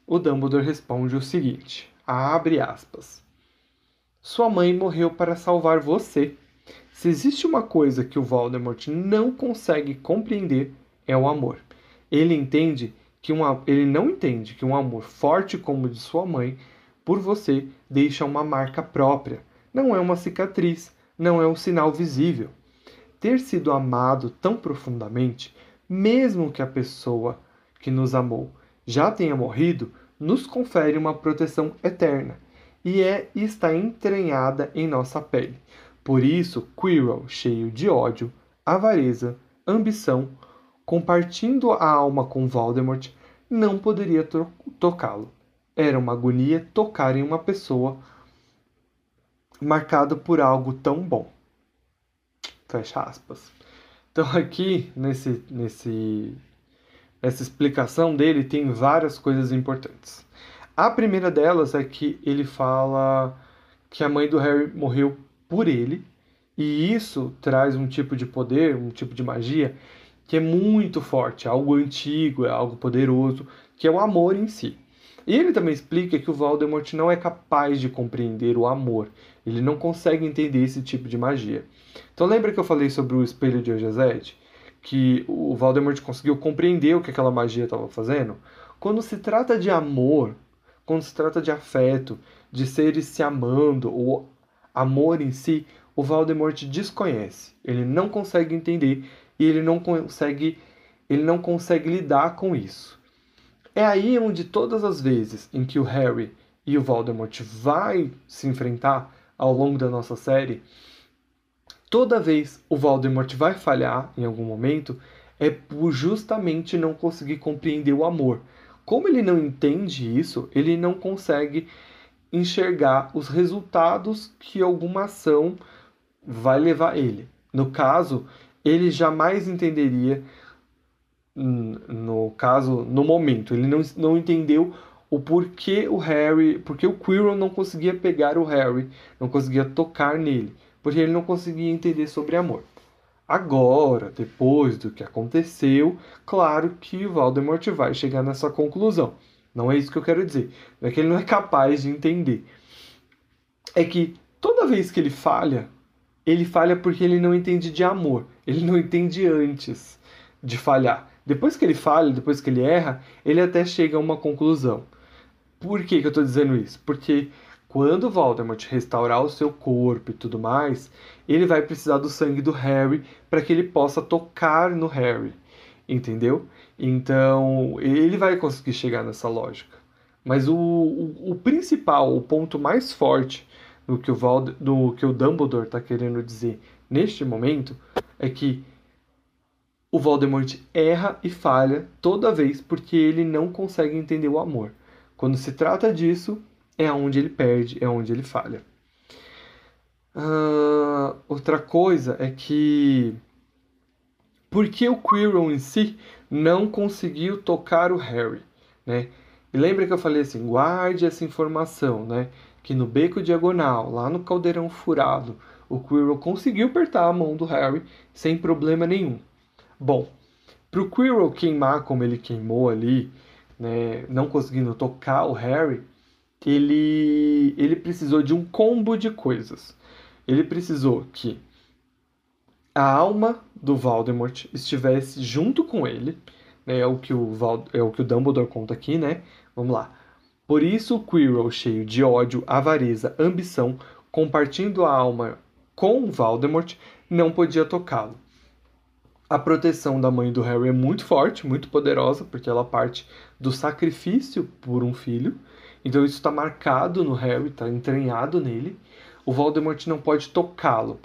o Dumbledore responde o seguinte: abre aspas. Sua mãe morreu para salvar você. Se existe uma coisa que o Voldemort não consegue compreender, é o amor. Ele entende que um, ele não entende que um amor forte como o de sua mãe por você deixa uma marca própria. Não é uma cicatriz, não é um sinal visível ter sido amado tão profundamente, mesmo que a pessoa que nos amou já tenha morrido, nos confere uma proteção eterna e é e está entranhada em nossa pele. Por isso, Quirrell, cheio de ódio, avareza, ambição, compartindo a alma com Voldemort, não poderia to tocá-lo. Era uma agonia tocar em uma pessoa marcada por algo tão bom. Fecha aspas. Então aqui nesse, nesse, nessa explicação dele tem várias coisas importantes. A primeira delas é que ele fala que a mãe do Harry morreu por ele, e isso traz um tipo de poder, um tipo de magia que é muito forte, é algo antigo, é algo poderoso, que é o amor em si. E ele também explica que o Voldemort não é capaz de compreender o amor, ele não consegue entender esse tipo de magia. Então lembra que eu falei sobre o espelho de Eugezete? Que o Voldemort conseguiu compreender o que aquela magia estava fazendo? Quando se trata de amor, quando se trata de afeto, de seres se amando, ou amor em si, o Voldemort desconhece. Ele não consegue entender e ele não consegue, ele não consegue lidar com isso. É aí onde todas as vezes em que o Harry e o Voldemort vai se enfrentar ao longo da nossa série, toda vez o Voldemort vai falhar em algum momento é por justamente não conseguir compreender o amor. Como ele não entende isso, ele não consegue enxergar os resultados que alguma ação vai levar ele. No caso, ele jamais entenderia, no caso, no momento, ele não, não entendeu o porquê o Harry, porque o Quirrell não conseguia pegar o Harry, não conseguia tocar nele porque ele não conseguia entender sobre amor. Agora, depois do que aconteceu, claro que Voldemort vai chegar nessa conclusão. Não é isso que eu quero dizer. Não é que ele não é capaz de entender. É que toda vez que ele falha, ele falha porque ele não entende de amor. Ele não entende antes de falhar. Depois que ele falha, depois que ele erra, ele até chega a uma conclusão. Por que, que eu estou dizendo isso? Porque quando Voldemort restaurar o seu corpo e tudo mais, ele vai precisar do sangue do Harry para que ele possa tocar no Harry. entendeu? Então ele vai conseguir chegar nessa lógica. Mas o, o, o principal, o ponto mais forte do que o, Vald, do que o Dumbledore está querendo dizer neste momento é que o Voldemort erra e falha toda vez porque ele não consegue entender o amor. Quando se trata disso, é onde ele perde, é onde ele falha. Uh, outra coisa é que porque o Quirrell em si não conseguiu tocar o Harry, né? E lembra que eu falei assim, guarde essa informação, né? Que no beco diagonal, lá no caldeirão furado, o Quirrell conseguiu apertar a mão do Harry sem problema nenhum. Bom, para o Quirrell queimar como ele queimou ali, né, não conseguindo tocar o Harry, ele, ele precisou de um combo de coisas. Ele precisou que a alma do Voldemort estivesse junto com ele, né, é o que o, Val, é o que o Dumbledore conta aqui, né? Vamos lá. Por isso o Quirrell, cheio de ódio, avareza, ambição, compartilhando a alma com Voldemort, não podia tocá-lo. A proteção da mãe do Harry é muito forte, muito poderosa, porque ela parte do sacrifício por um filho. Então isso está marcado no Harry, está entranhado nele. O Voldemort não pode tocá-lo.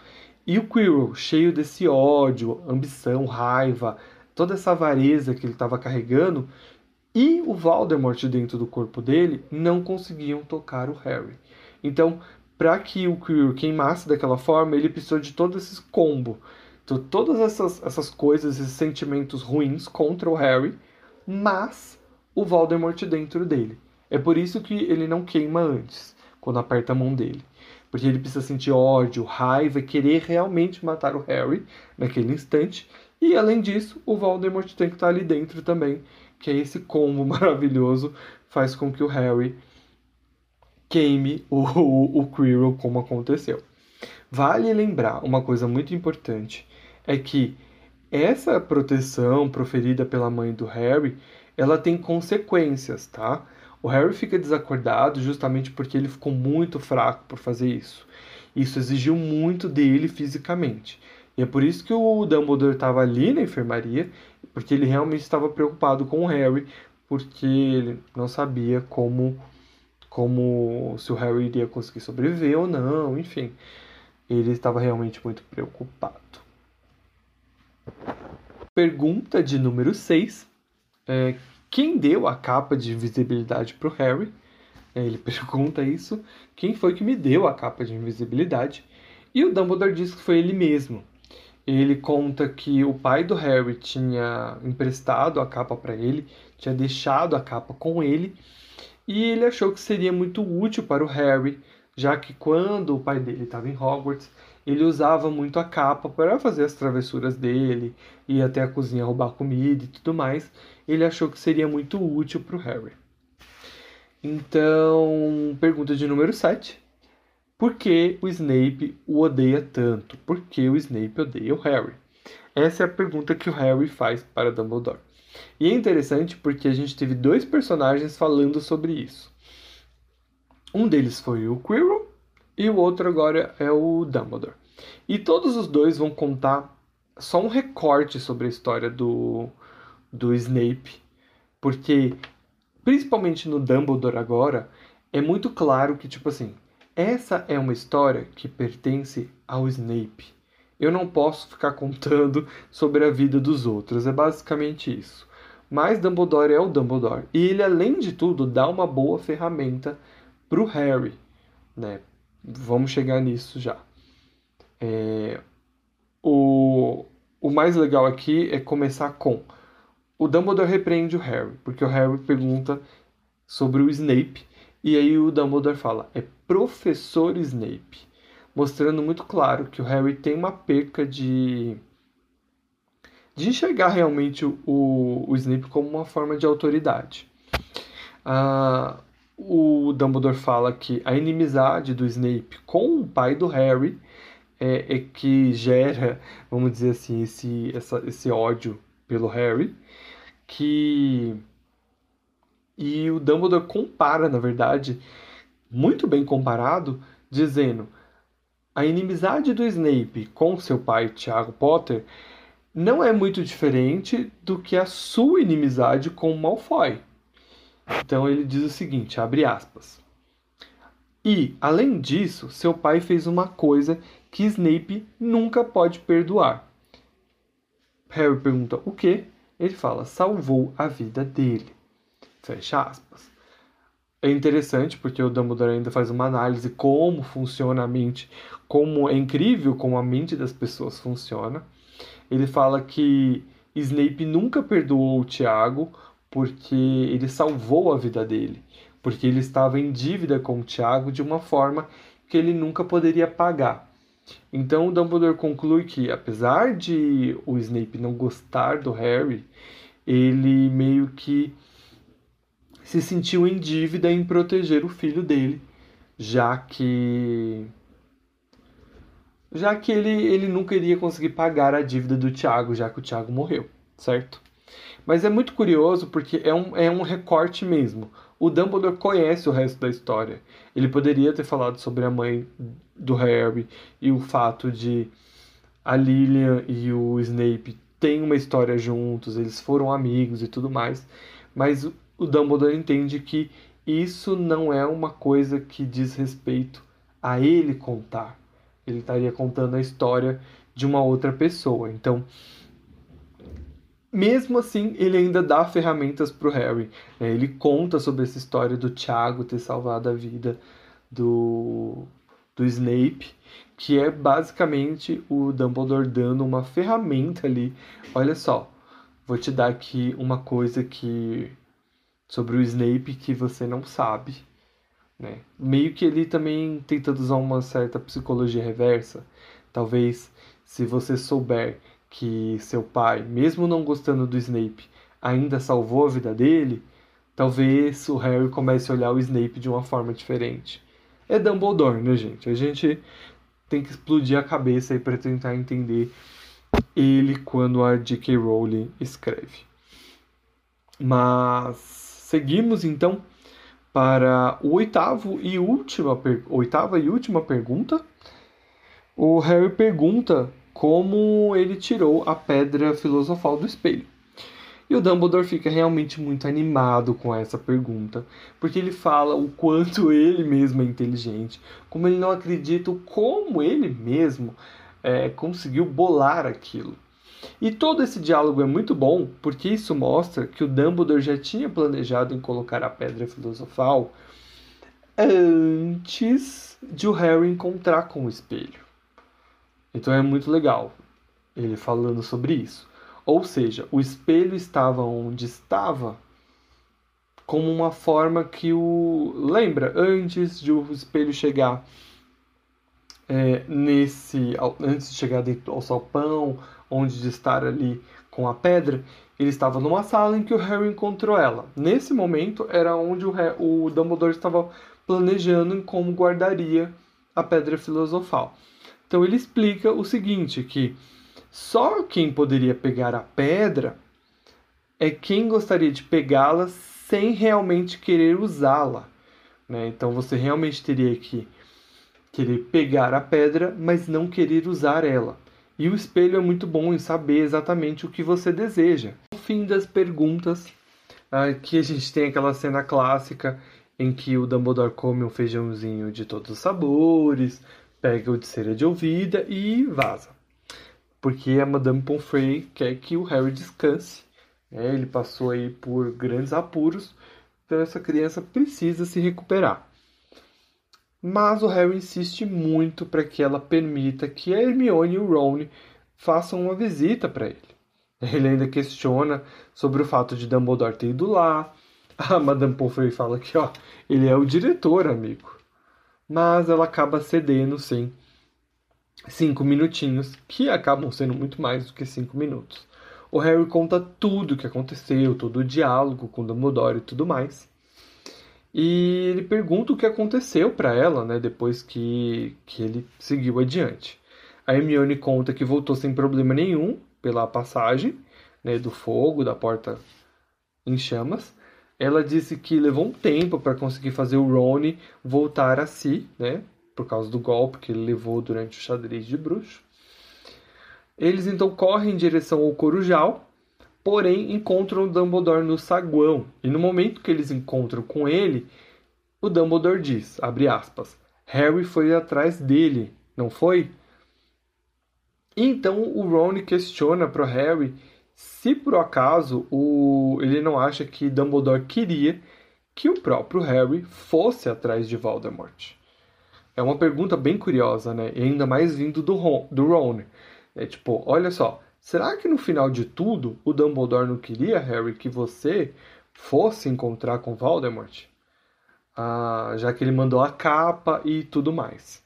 E o Quirrell, cheio desse ódio, ambição, raiva, toda essa avareza que ele estava carregando, e o Voldemort dentro do corpo dele não conseguiam tocar o Harry. Então, para que o Quirrell queimasse daquela forma, ele precisou de todo esse combo. Então, todas essas, essas coisas, esses sentimentos ruins contra o Harry, mas o Voldemort dentro dele. É por isso que ele não queima antes, quando aperta a mão dele porque ele precisa sentir ódio, raiva querer realmente matar o Harry naquele instante. E além disso, o Voldemort tem que estar ali dentro também, que é esse combo <laughs> maravilhoso faz com que o Harry queime o, o, o Quirrell como aconteceu. Vale lembrar uma coisa muito importante, é que essa proteção proferida pela mãe do Harry, ela tem consequências, tá? O Harry fica desacordado justamente porque ele ficou muito fraco por fazer isso. Isso exigiu muito dele fisicamente. E é por isso que o Dumbledore estava ali na enfermaria, porque ele realmente estava preocupado com o Harry, porque ele não sabia como como se o Harry iria conseguir sobreviver ou não, enfim. Ele estava realmente muito preocupado. Pergunta de número 6. É, quem deu a capa de invisibilidade para o Harry? É, ele <laughs> pergunta isso. Quem foi que me deu a capa de invisibilidade? E o Dumbledore diz que foi ele mesmo. Ele conta que o pai do Harry tinha emprestado a capa para ele, tinha deixado a capa com ele, e ele achou que seria muito útil para o Harry, já que quando o pai dele estava em Hogwarts, ele usava muito a capa para fazer as travessuras dele, ir até a cozinha roubar comida e tudo mais ele achou que seria muito útil para o Harry. Então, pergunta de número 7. Por que o Snape o odeia tanto? Por que o Snape odeia o Harry? Essa é a pergunta que o Harry faz para Dumbledore. E é interessante porque a gente teve dois personagens falando sobre isso. Um deles foi o Quirrell e o outro agora é o Dumbledore. E todos os dois vão contar só um recorte sobre a história do, do Snape, porque principalmente no Dumbledore agora é muito claro que tipo assim, essa é uma história que pertence ao Snape. Eu não posso ficar contando sobre a vida dos outros, é basicamente isso. Mas Dumbledore é o Dumbledore. E ele, além de tudo, dá uma boa ferramenta pro Harry. Né? Vamos chegar nisso já. É... O... o mais legal aqui é começar com o Dumbledore repreende o Harry, porque o Harry pergunta sobre o Snape, e aí o Dumbledore fala: é professor Snape, mostrando muito claro que o Harry tem uma perca de de enxergar realmente o, o Snape como uma forma de autoridade. Ah, o Dumbledore fala que a inimizade do Snape com o pai do Harry é, é que gera, vamos dizer assim, esse, essa, esse ódio pelo Harry que e o Dumbledore compara, na verdade, muito bem comparado, dizendo a inimizade do Snape com seu pai Tiago Potter não é muito diferente do que a sua inimizade com Malfoy. Então ele diz o seguinte, abre aspas. E, além disso, seu pai fez uma coisa que Snape nunca pode perdoar. Harry pergunta o quê? Ele fala, salvou a vida dele. Fecha aspas. É interessante porque o Dumbledore ainda faz uma análise como funciona a mente, como é incrível como a mente das pessoas funciona. Ele fala que Snape nunca perdoou o Tiago porque ele salvou a vida dele, porque ele estava em dívida com o Tiago de uma forma que ele nunca poderia pagar. Então o Dumbledore conclui que, apesar de o Snape não gostar do Harry, ele meio que se sentiu em dívida em proteger o filho dele, já que já que ele, ele nunca iria conseguir pagar a dívida do Tiago, já que o Tiago morreu, certo? Mas é muito curioso porque é um, é um recorte mesmo. O Dumbledore conhece o resto da história. Ele poderia ter falado sobre a mãe do Harry e o fato de a Lilian e o Snape têm uma história juntos, eles foram amigos e tudo mais. Mas o Dumbledore entende que isso não é uma coisa que diz respeito a ele contar. Ele estaria contando a história de uma outra pessoa. Então, mesmo assim, ele ainda dá ferramentas para o Harry. É, ele conta sobre essa história do Tiago ter salvado a vida do, do Snape, que é basicamente o Dumbledore dando uma ferramenta ali. Olha só, vou te dar aqui uma coisa que sobre o Snape que você não sabe. Né? Meio que ele também tentando usar uma certa psicologia reversa. Talvez se você souber que seu pai, mesmo não gostando do Snape, ainda salvou a vida dele, talvez o Harry comece a olhar o Snape de uma forma diferente. É Dumbledore, né, gente? A gente tem que explodir a cabeça aí para tentar entender ele quando a J.K. Rowling escreve. Mas Seguimos então para o oitavo e última oitava e última pergunta. O Harry pergunta como ele tirou a pedra filosofal do espelho. E o Dumbledore fica realmente muito animado com essa pergunta, porque ele fala o quanto <laughs> ele mesmo é inteligente, como ele não acredita como ele mesmo é, conseguiu bolar aquilo. E todo esse diálogo é muito bom porque isso mostra que o Dumbledore já tinha planejado em colocar a pedra filosofal antes de o Harry encontrar com o espelho. Então é muito legal ele falando sobre isso. Ou seja, o espelho estava onde estava como uma forma que o. Lembra, antes de o espelho chegar é, nesse. Antes de chegar ao salpão, onde de estar ali com a pedra, ele estava numa sala em que o Harry encontrou ela. Nesse momento era onde o, Harry, o Dumbledore estava planejando em como guardaria a pedra filosofal. Então ele explica o seguinte, que só quem poderia pegar a pedra é quem gostaria de pegá-la sem realmente querer usá-la. Né? Então você realmente teria que querer pegar a pedra, mas não querer usar ela. E o espelho é muito bom em saber exatamente o que você deseja. No fim das perguntas, aqui a gente tem aquela cena clássica em que o Dumbledore come um feijãozinho de todos os sabores, pega o de cera de ouvida e vaza. Porque a Madame Pomfrey quer que o Harry descanse. Né? Ele passou aí por grandes apuros, então essa criança precisa se recuperar. Mas o Harry insiste muito para que ela permita que a Hermione e o Ron façam uma visita para ele. Ele ainda questiona sobre o fato de Dumbledore ter ido lá. A Madame Pomfrey fala que ó, ele é o diretor, amigo. Mas ela acaba cedendo, sim. Cinco minutinhos, que acabam sendo muito mais do que cinco minutos. O Harry conta tudo o que aconteceu, todo o diálogo com Dumbledore e tudo mais. E ele pergunta o que aconteceu para ela, né, depois que, que ele seguiu adiante. A Hermione conta que voltou sem problema nenhum pela passagem né, do fogo, da porta em chamas. Ela disse que levou um tempo para conseguir fazer o Rony voltar a si, né, por causa do golpe que ele levou durante o xadrez de bruxo. Eles então correm em direção ao Corujal, porém encontram o Dumbledore no saguão. E no momento que eles encontram com ele, o Dumbledore diz, abre aspas, Harry foi atrás dele, não foi? Então o Ron questiona para Harry se por acaso o... ele não acha que Dumbledore queria que o próprio Harry fosse atrás de Voldemort. É uma pergunta bem curiosa, né? E ainda mais vindo do Ron. Do Ron. É tipo, olha só, será que no final de tudo o Dumbledore não queria, Harry, que você fosse encontrar com Voldemort? Ah, já que ele mandou a capa e tudo mais.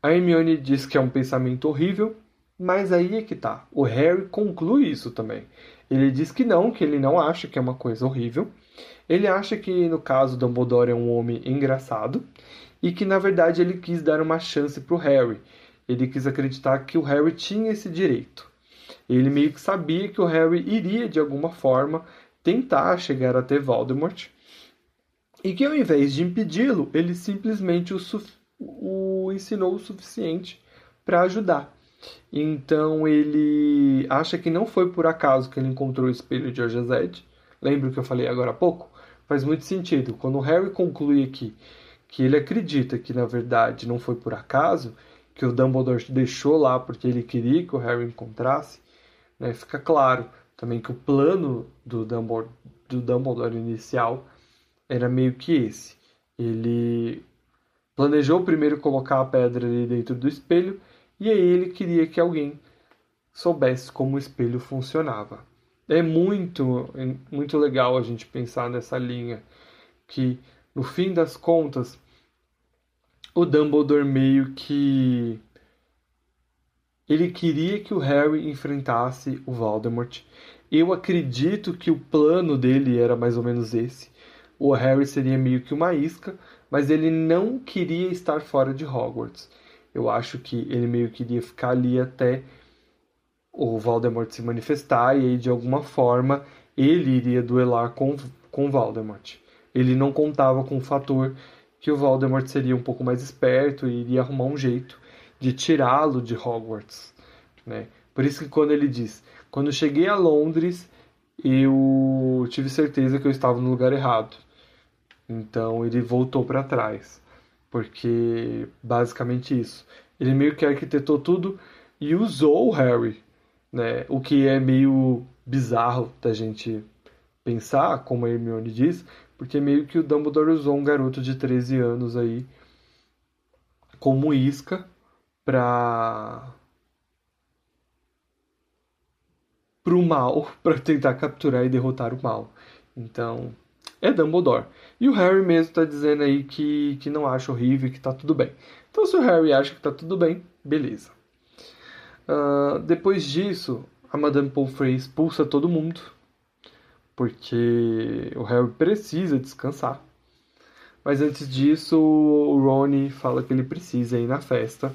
A Hermione diz que é um pensamento horrível, mas aí é que tá. O Harry conclui isso também. Ele diz que não, que ele não acha que é uma coisa horrível. Ele acha que, no caso, Dumbledore é um homem engraçado e que, na verdade, ele quis dar uma chance pro Harry. Ele quis acreditar que o Harry tinha esse direito. Ele meio que sabia que o Harry iria, de alguma forma, tentar chegar até Voldemort. E que, ao invés de impedi-lo, ele simplesmente o, o ensinou o suficiente para ajudar. Então ele acha que não foi por acaso que ele encontrou o espelho de Orjazed. Lembra que eu falei agora há pouco? Faz muito sentido. Quando o Harry conclui aqui que ele acredita que na verdade não foi por acaso, que o Dumbledore deixou lá porque ele queria que o Harry encontrasse, né, fica claro também que o plano do Dumbledore, do Dumbledore inicial era meio que esse. Ele planejou primeiro colocar a pedra ali dentro do espelho e aí ele queria que alguém soubesse como o espelho funcionava. É muito, muito legal a gente pensar nessa linha que, no fim das contas, o Dumbledore meio que ele queria que o Harry enfrentasse o Voldemort. Eu acredito que o plano dele era mais ou menos esse. O Harry seria meio que uma isca, mas ele não queria estar fora de Hogwarts. Eu acho que ele meio que iria ficar ali até o Voldemort se manifestar e aí de alguma forma ele iria duelar com com Voldemort. Ele não contava com o fator que o Voldemort seria um pouco mais esperto e iria arrumar um jeito de tirá-lo de Hogwarts, né? Por isso que quando ele diz, quando cheguei a Londres, eu tive certeza que eu estava no lugar errado. Então ele voltou para trás. Porque basicamente isso. Ele meio que arquitetou tudo e usou o Harry, né? O que é meio bizarro da gente pensar, como a Hermione diz, porque meio que o Dumbledore usou um garoto de 13 anos aí como isca para pro mal, <laughs> para tentar capturar e derrotar o mal. Então, é Dumbledore. E o Harry mesmo tá dizendo aí que, que não acha horrível, que tá tudo bem. Então, se o Harry acha que tá tudo bem, beleza. Uh, depois disso, a Madame Pomfrey expulsa todo mundo, porque o Harry precisa descansar. Mas antes disso, o Ron fala que ele precisa ir na festa,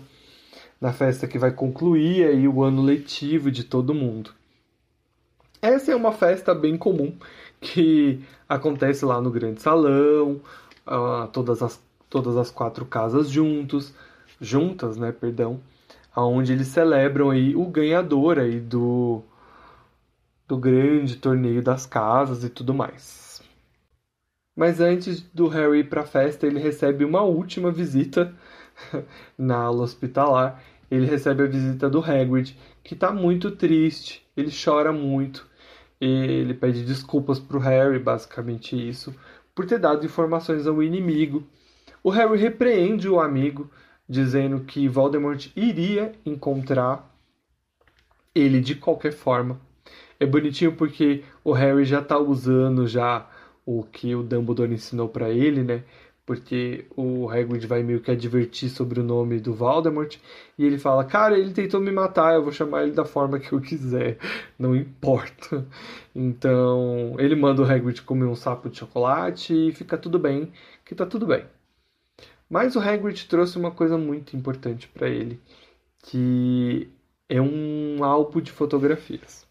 na festa que vai concluir aí o ano letivo de todo mundo. Essa é uma festa bem comum que acontece lá no grande salão, uh, todas, as, todas as quatro casas juntos, juntas, né, perdão, aonde eles celebram aí o ganhador aí do do grande torneio das casas e tudo mais. Mas antes do Harry ir para a festa, ele recebe uma última visita <laughs> na aula hospitalar. Ele recebe a visita do Hagrid, que está muito triste, ele chora muito ele pede desculpas para o Harry, basicamente isso, por ter dado informações ao inimigo. O Harry repreende o amigo, dizendo que Voldemort iria encontrar ele de qualquer forma. É bonitinho porque o Harry já está usando já o que o Dumbledore ensinou para ele, né? Porque o Hagrid vai meio que advertir sobre o nome do Voldemort e ele fala: "Cara, ele tentou me matar, eu vou chamar ele da forma que eu quiser, não importa". Então, ele manda o Hagrid comer um sapo de chocolate e fica tudo bem, que tá tudo bem. Mas o Hagrid trouxe uma coisa muito importante para ele, que é um álbum de fotografias.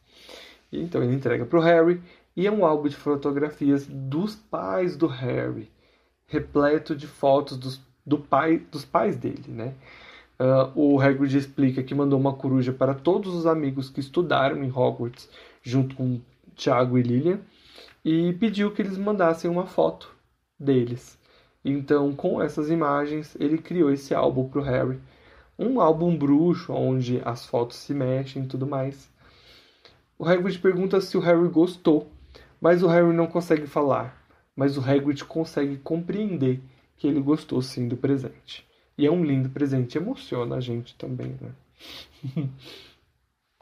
Então ele entrega para o Harry e é um álbum de fotografias dos pais do Harry repleto de fotos dos, do pai, dos pais dele, né? Uh, o Hagrid explica que mandou uma coruja para todos os amigos que estudaram em Hogwarts, junto com Tiago e Lilian, e pediu que eles mandassem uma foto deles. Então, com essas imagens, ele criou esse álbum para o Harry. Um álbum bruxo, onde as fotos se mexem e tudo mais. O Hagrid pergunta se o Harry gostou, mas o Harry não consegue falar. Mas o Hagrid consegue compreender que ele gostou sim do presente. E é um lindo presente, emociona a gente também, né? <laughs>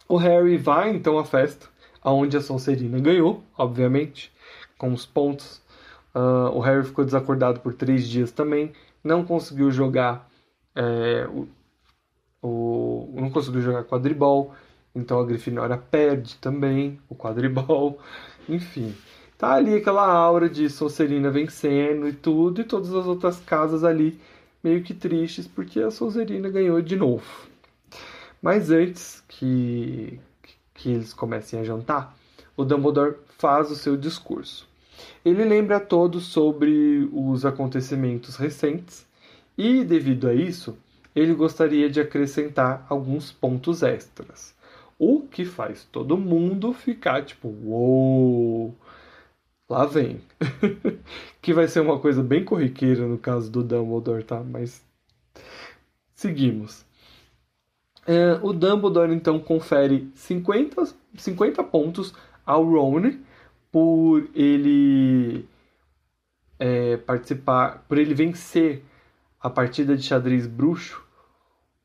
o Harry vai então à festa, aonde a Sonserina ganhou, obviamente, com os pontos. Uh, o Harry ficou desacordado por três dias também, não conseguiu jogar é, o, o, não conseguiu jogar quadribol, então a Grifinória perde também o quadribol, <laughs> enfim. Tá ali aquela aura de Sonserina vencendo e tudo, e todas as outras casas ali meio que tristes porque a Sonserina ganhou de novo. Mas antes que, que eles comecem a jantar, o Dumbledore faz o seu discurso. Ele lembra a todos sobre os acontecimentos recentes e, devido a isso, ele gostaria de acrescentar alguns pontos extras. O que faz todo mundo ficar tipo, uou, lá vem. <laughs> que vai ser uma coisa bem corriqueira no caso do Dumbledore, tá? Mas seguimos. É, o Dumbledore então confere 50, 50 pontos ao Ron por ele é, participar, por ele vencer a partida de xadrez bruxo,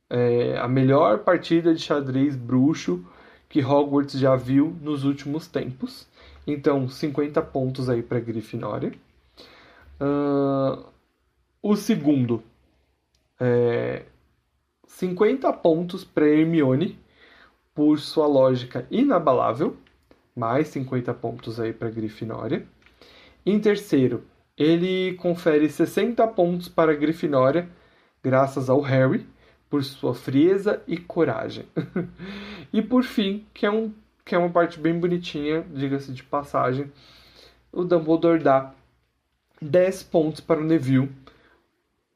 é, a melhor partida de xadrez bruxo que Hogwarts já viu nos últimos tempos. Então, 50 pontos aí para Grifinória. Uh, o segundo, é, 50 pontos para Hermione por sua lógica inabalável, mais 50 pontos aí para Grifinória. Em terceiro, ele confere 60 pontos para Grifinória, graças ao Harry, por sua frieza e coragem. <laughs> e por fim, que é um que é uma parte bem bonitinha, diga-se de passagem. O Dumbledore dá 10 pontos para o Neville,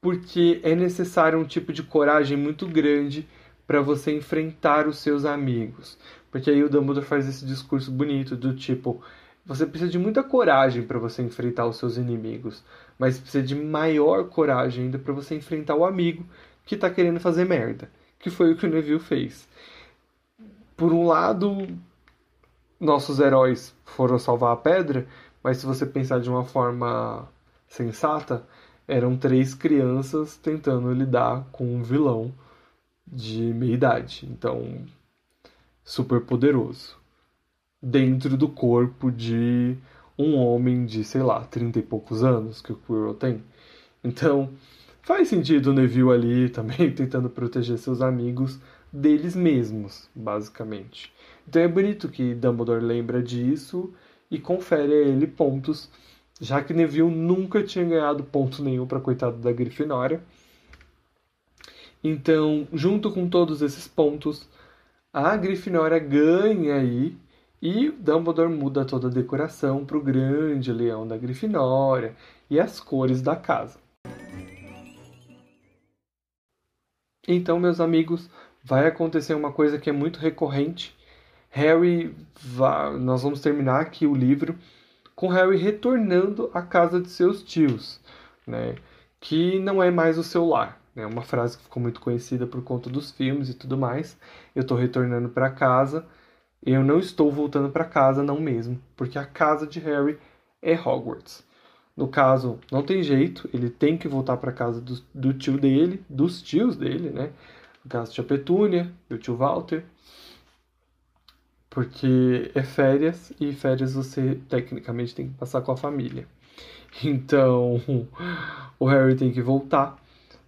porque é necessário um tipo de coragem muito grande para você enfrentar os seus amigos. Porque aí o Dumbledore faz esse discurso bonito do tipo, você precisa de muita coragem para você enfrentar os seus inimigos, mas precisa de maior coragem ainda para você enfrentar o amigo que está querendo fazer merda, que foi o que o Neville fez. Por um lado, nossos heróis foram salvar a pedra, mas se você pensar de uma forma sensata, eram três crianças tentando lidar com um vilão de meia idade. Então, super poderoso. Dentro do corpo de um homem de, sei lá, trinta e poucos anos que o Quirrell tem. Então, faz sentido o Neville ali também <laughs> tentando proteger seus amigos deles mesmos, basicamente. Então é bonito que Dumbledore lembra disso e confere a ele pontos, já que Neville nunca tinha ganhado ponto nenhum para coitado da Grifinória. Então, junto com todos esses pontos, a Grifinória ganha aí e Dumbledore muda toda a decoração para o grande leão da Grifinória e as cores da casa. Então, meus amigos, vai acontecer uma coisa que é muito recorrente Harry, nós vamos terminar aqui o livro com Harry retornando à casa de seus tios, né? Que não é mais o seu lar. É né? uma frase que ficou muito conhecida por conta dos filmes e tudo mais. Eu estou retornando para casa. Eu não estou voltando para casa, não mesmo, porque a casa de Harry é Hogwarts. No caso, não tem jeito, ele tem que voltar para casa do, do, tio dele, dos tios dele, né? Caso, tia Petúnia, do tio Walter, porque é férias e férias você tecnicamente tem que passar com a família. <laughs> Então <laughs> o Harry tem que voltar.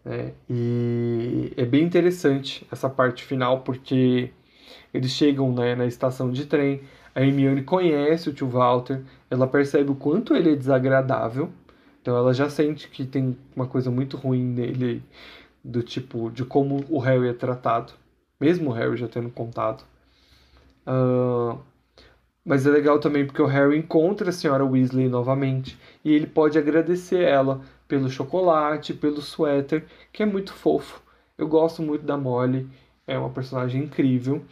Né? E é bem interessante essa parte final porque eles chegam né, na estação de trem. A Hermione conhece o tio Walter, ela percebe o quanto ele é desagradável, então ela já sente que tem uma coisa muito ruim nele, do tipo de como o Harry é tratado, mesmo o Harry já tendo contado. Uh, mas é legal também porque o Harry encontra a senhora Weasley novamente e ele pode agradecer ela pelo chocolate, pelo suéter, que é muito fofo. Eu gosto muito da Molly, é uma personagem incrível.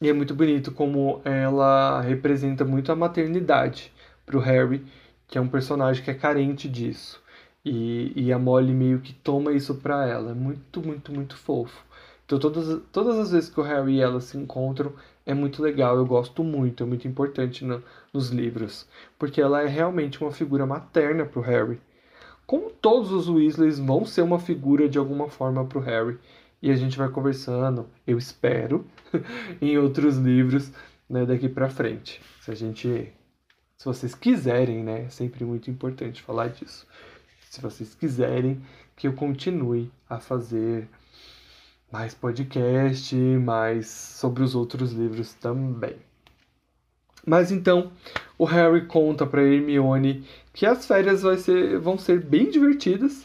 E é muito bonito como ela representa muito a maternidade para o Harry, que é um personagem que é carente disso. E, e a Molly meio que toma isso para ela. É muito, muito, muito fofo. Então todas, todas as vezes que o Harry e ela se encontram é muito legal, eu gosto muito, é muito importante no, nos livros, porque ela é realmente uma figura materna para o Harry. Como todos os Weasleys vão ser uma figura de alguma forma para o Harry, e a gente vai conversando, eu espero, <laughs> em outros livros né, daqui para frente. Se a gente, se vocês quiserem, né, é sempre muito importante falar disso. Se vocês quiserem que eu continue a fazer mais podcast, mais sobre os outros livros também. Mas então, o Harry conta para Hermione que as férias ser, vão ser bem divertidas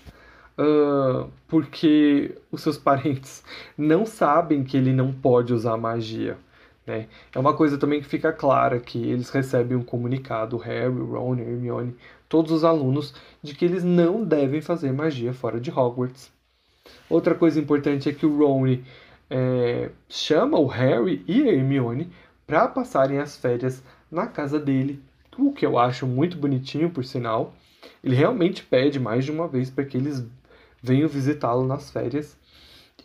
uh, porque os seus <laughs> parentes não sabem que ele não pode usar magia. Né? É uma coisa também que fica clara que eles recebem um comunicado, Harry, Ron, Hermione, todos os alunos, de que eles não devem fazer magia fora de Hogwarts. Outra coisa importante é que o Ron é, chama o Harry e a Hermione para passarem as férias na casa dele, o que eu acho muito bonitinho, por sinal. Ele realmente pede mais de uma vez para que eles venho visitá-lo nas férias.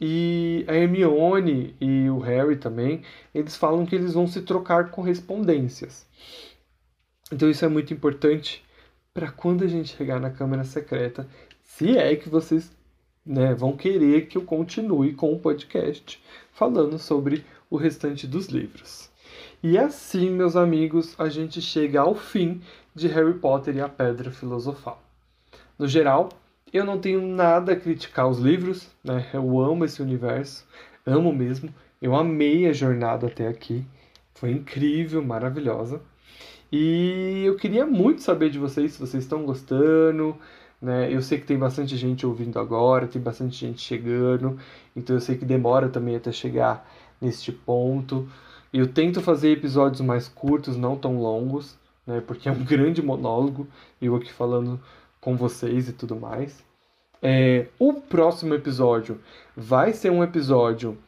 E a Hermione e o Harry também, eles falam que eles vão se trocar correspondências. Então isso é muito importante para quando a gente chegar na Câmara Secreta, se é que vocês né, vão querer que eu continue com o podcast falando sobre o restante dos livros. E assim, meus amigos, a gente chega ao fim de Harry Potter e a Pedra Filosofal. No geral, eu não tenho nada a criticar os livros, né? Eu amo esse universo, amo mesmo. Eu amei a jornada até aqui. Foi incrível, maravilhosa. E eu queria muito saber de vocês se vocês estão gostando, né? Eu sei que tem bastante gente ouvindo agora, tem bastante gente chegando, então eu sei que demora também até chegar neste ponto. Eu tento fazer episódios mais curtos, não tão longos, né? Porque é um <laughs> grande monólogo, eu aqui falando com vocês e tudo mais. É, o próximo episódio vai ser um episódio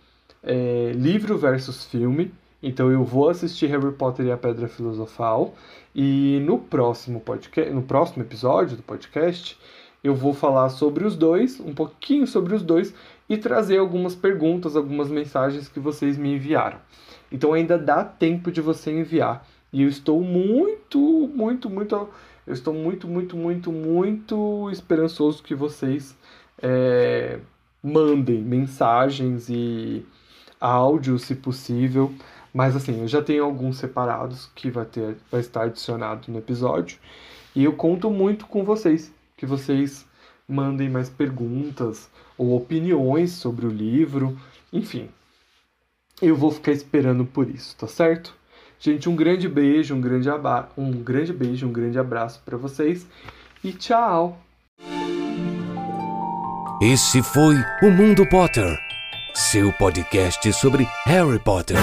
é, livro versus filme. Então eu vou assistir Harry Potter e a Pedra Filosofal e no próximo podcast, no próximo episódio do podcast, eu vou falar sobre os dois, um pouquinho sobre os dois e trazer algumas perguntas, algumas mensagens que vocês me enviaram. Então ainda dá tempo de você enviar e eu estou muito, muito, muito eu estou muito, muito, muito, muito esperançoso que vocês é, mandem mensagens e áudio, se possível. Mas assim, eu já tenho alguns separados que vai, ter, vai estar adicionado no episódio. E eu conto muito com vocês, que vocês mandem mais perguntas ou opiniões sobre o livro, enfim. Eu vou ficar esperando por isso, tá certo? Gente, um grande beijo, um grande, aba um grande beijo, um grande abraço para vocês e tchau! Esse foi o Mundo Potter, seu podcast sobre Harry Potter.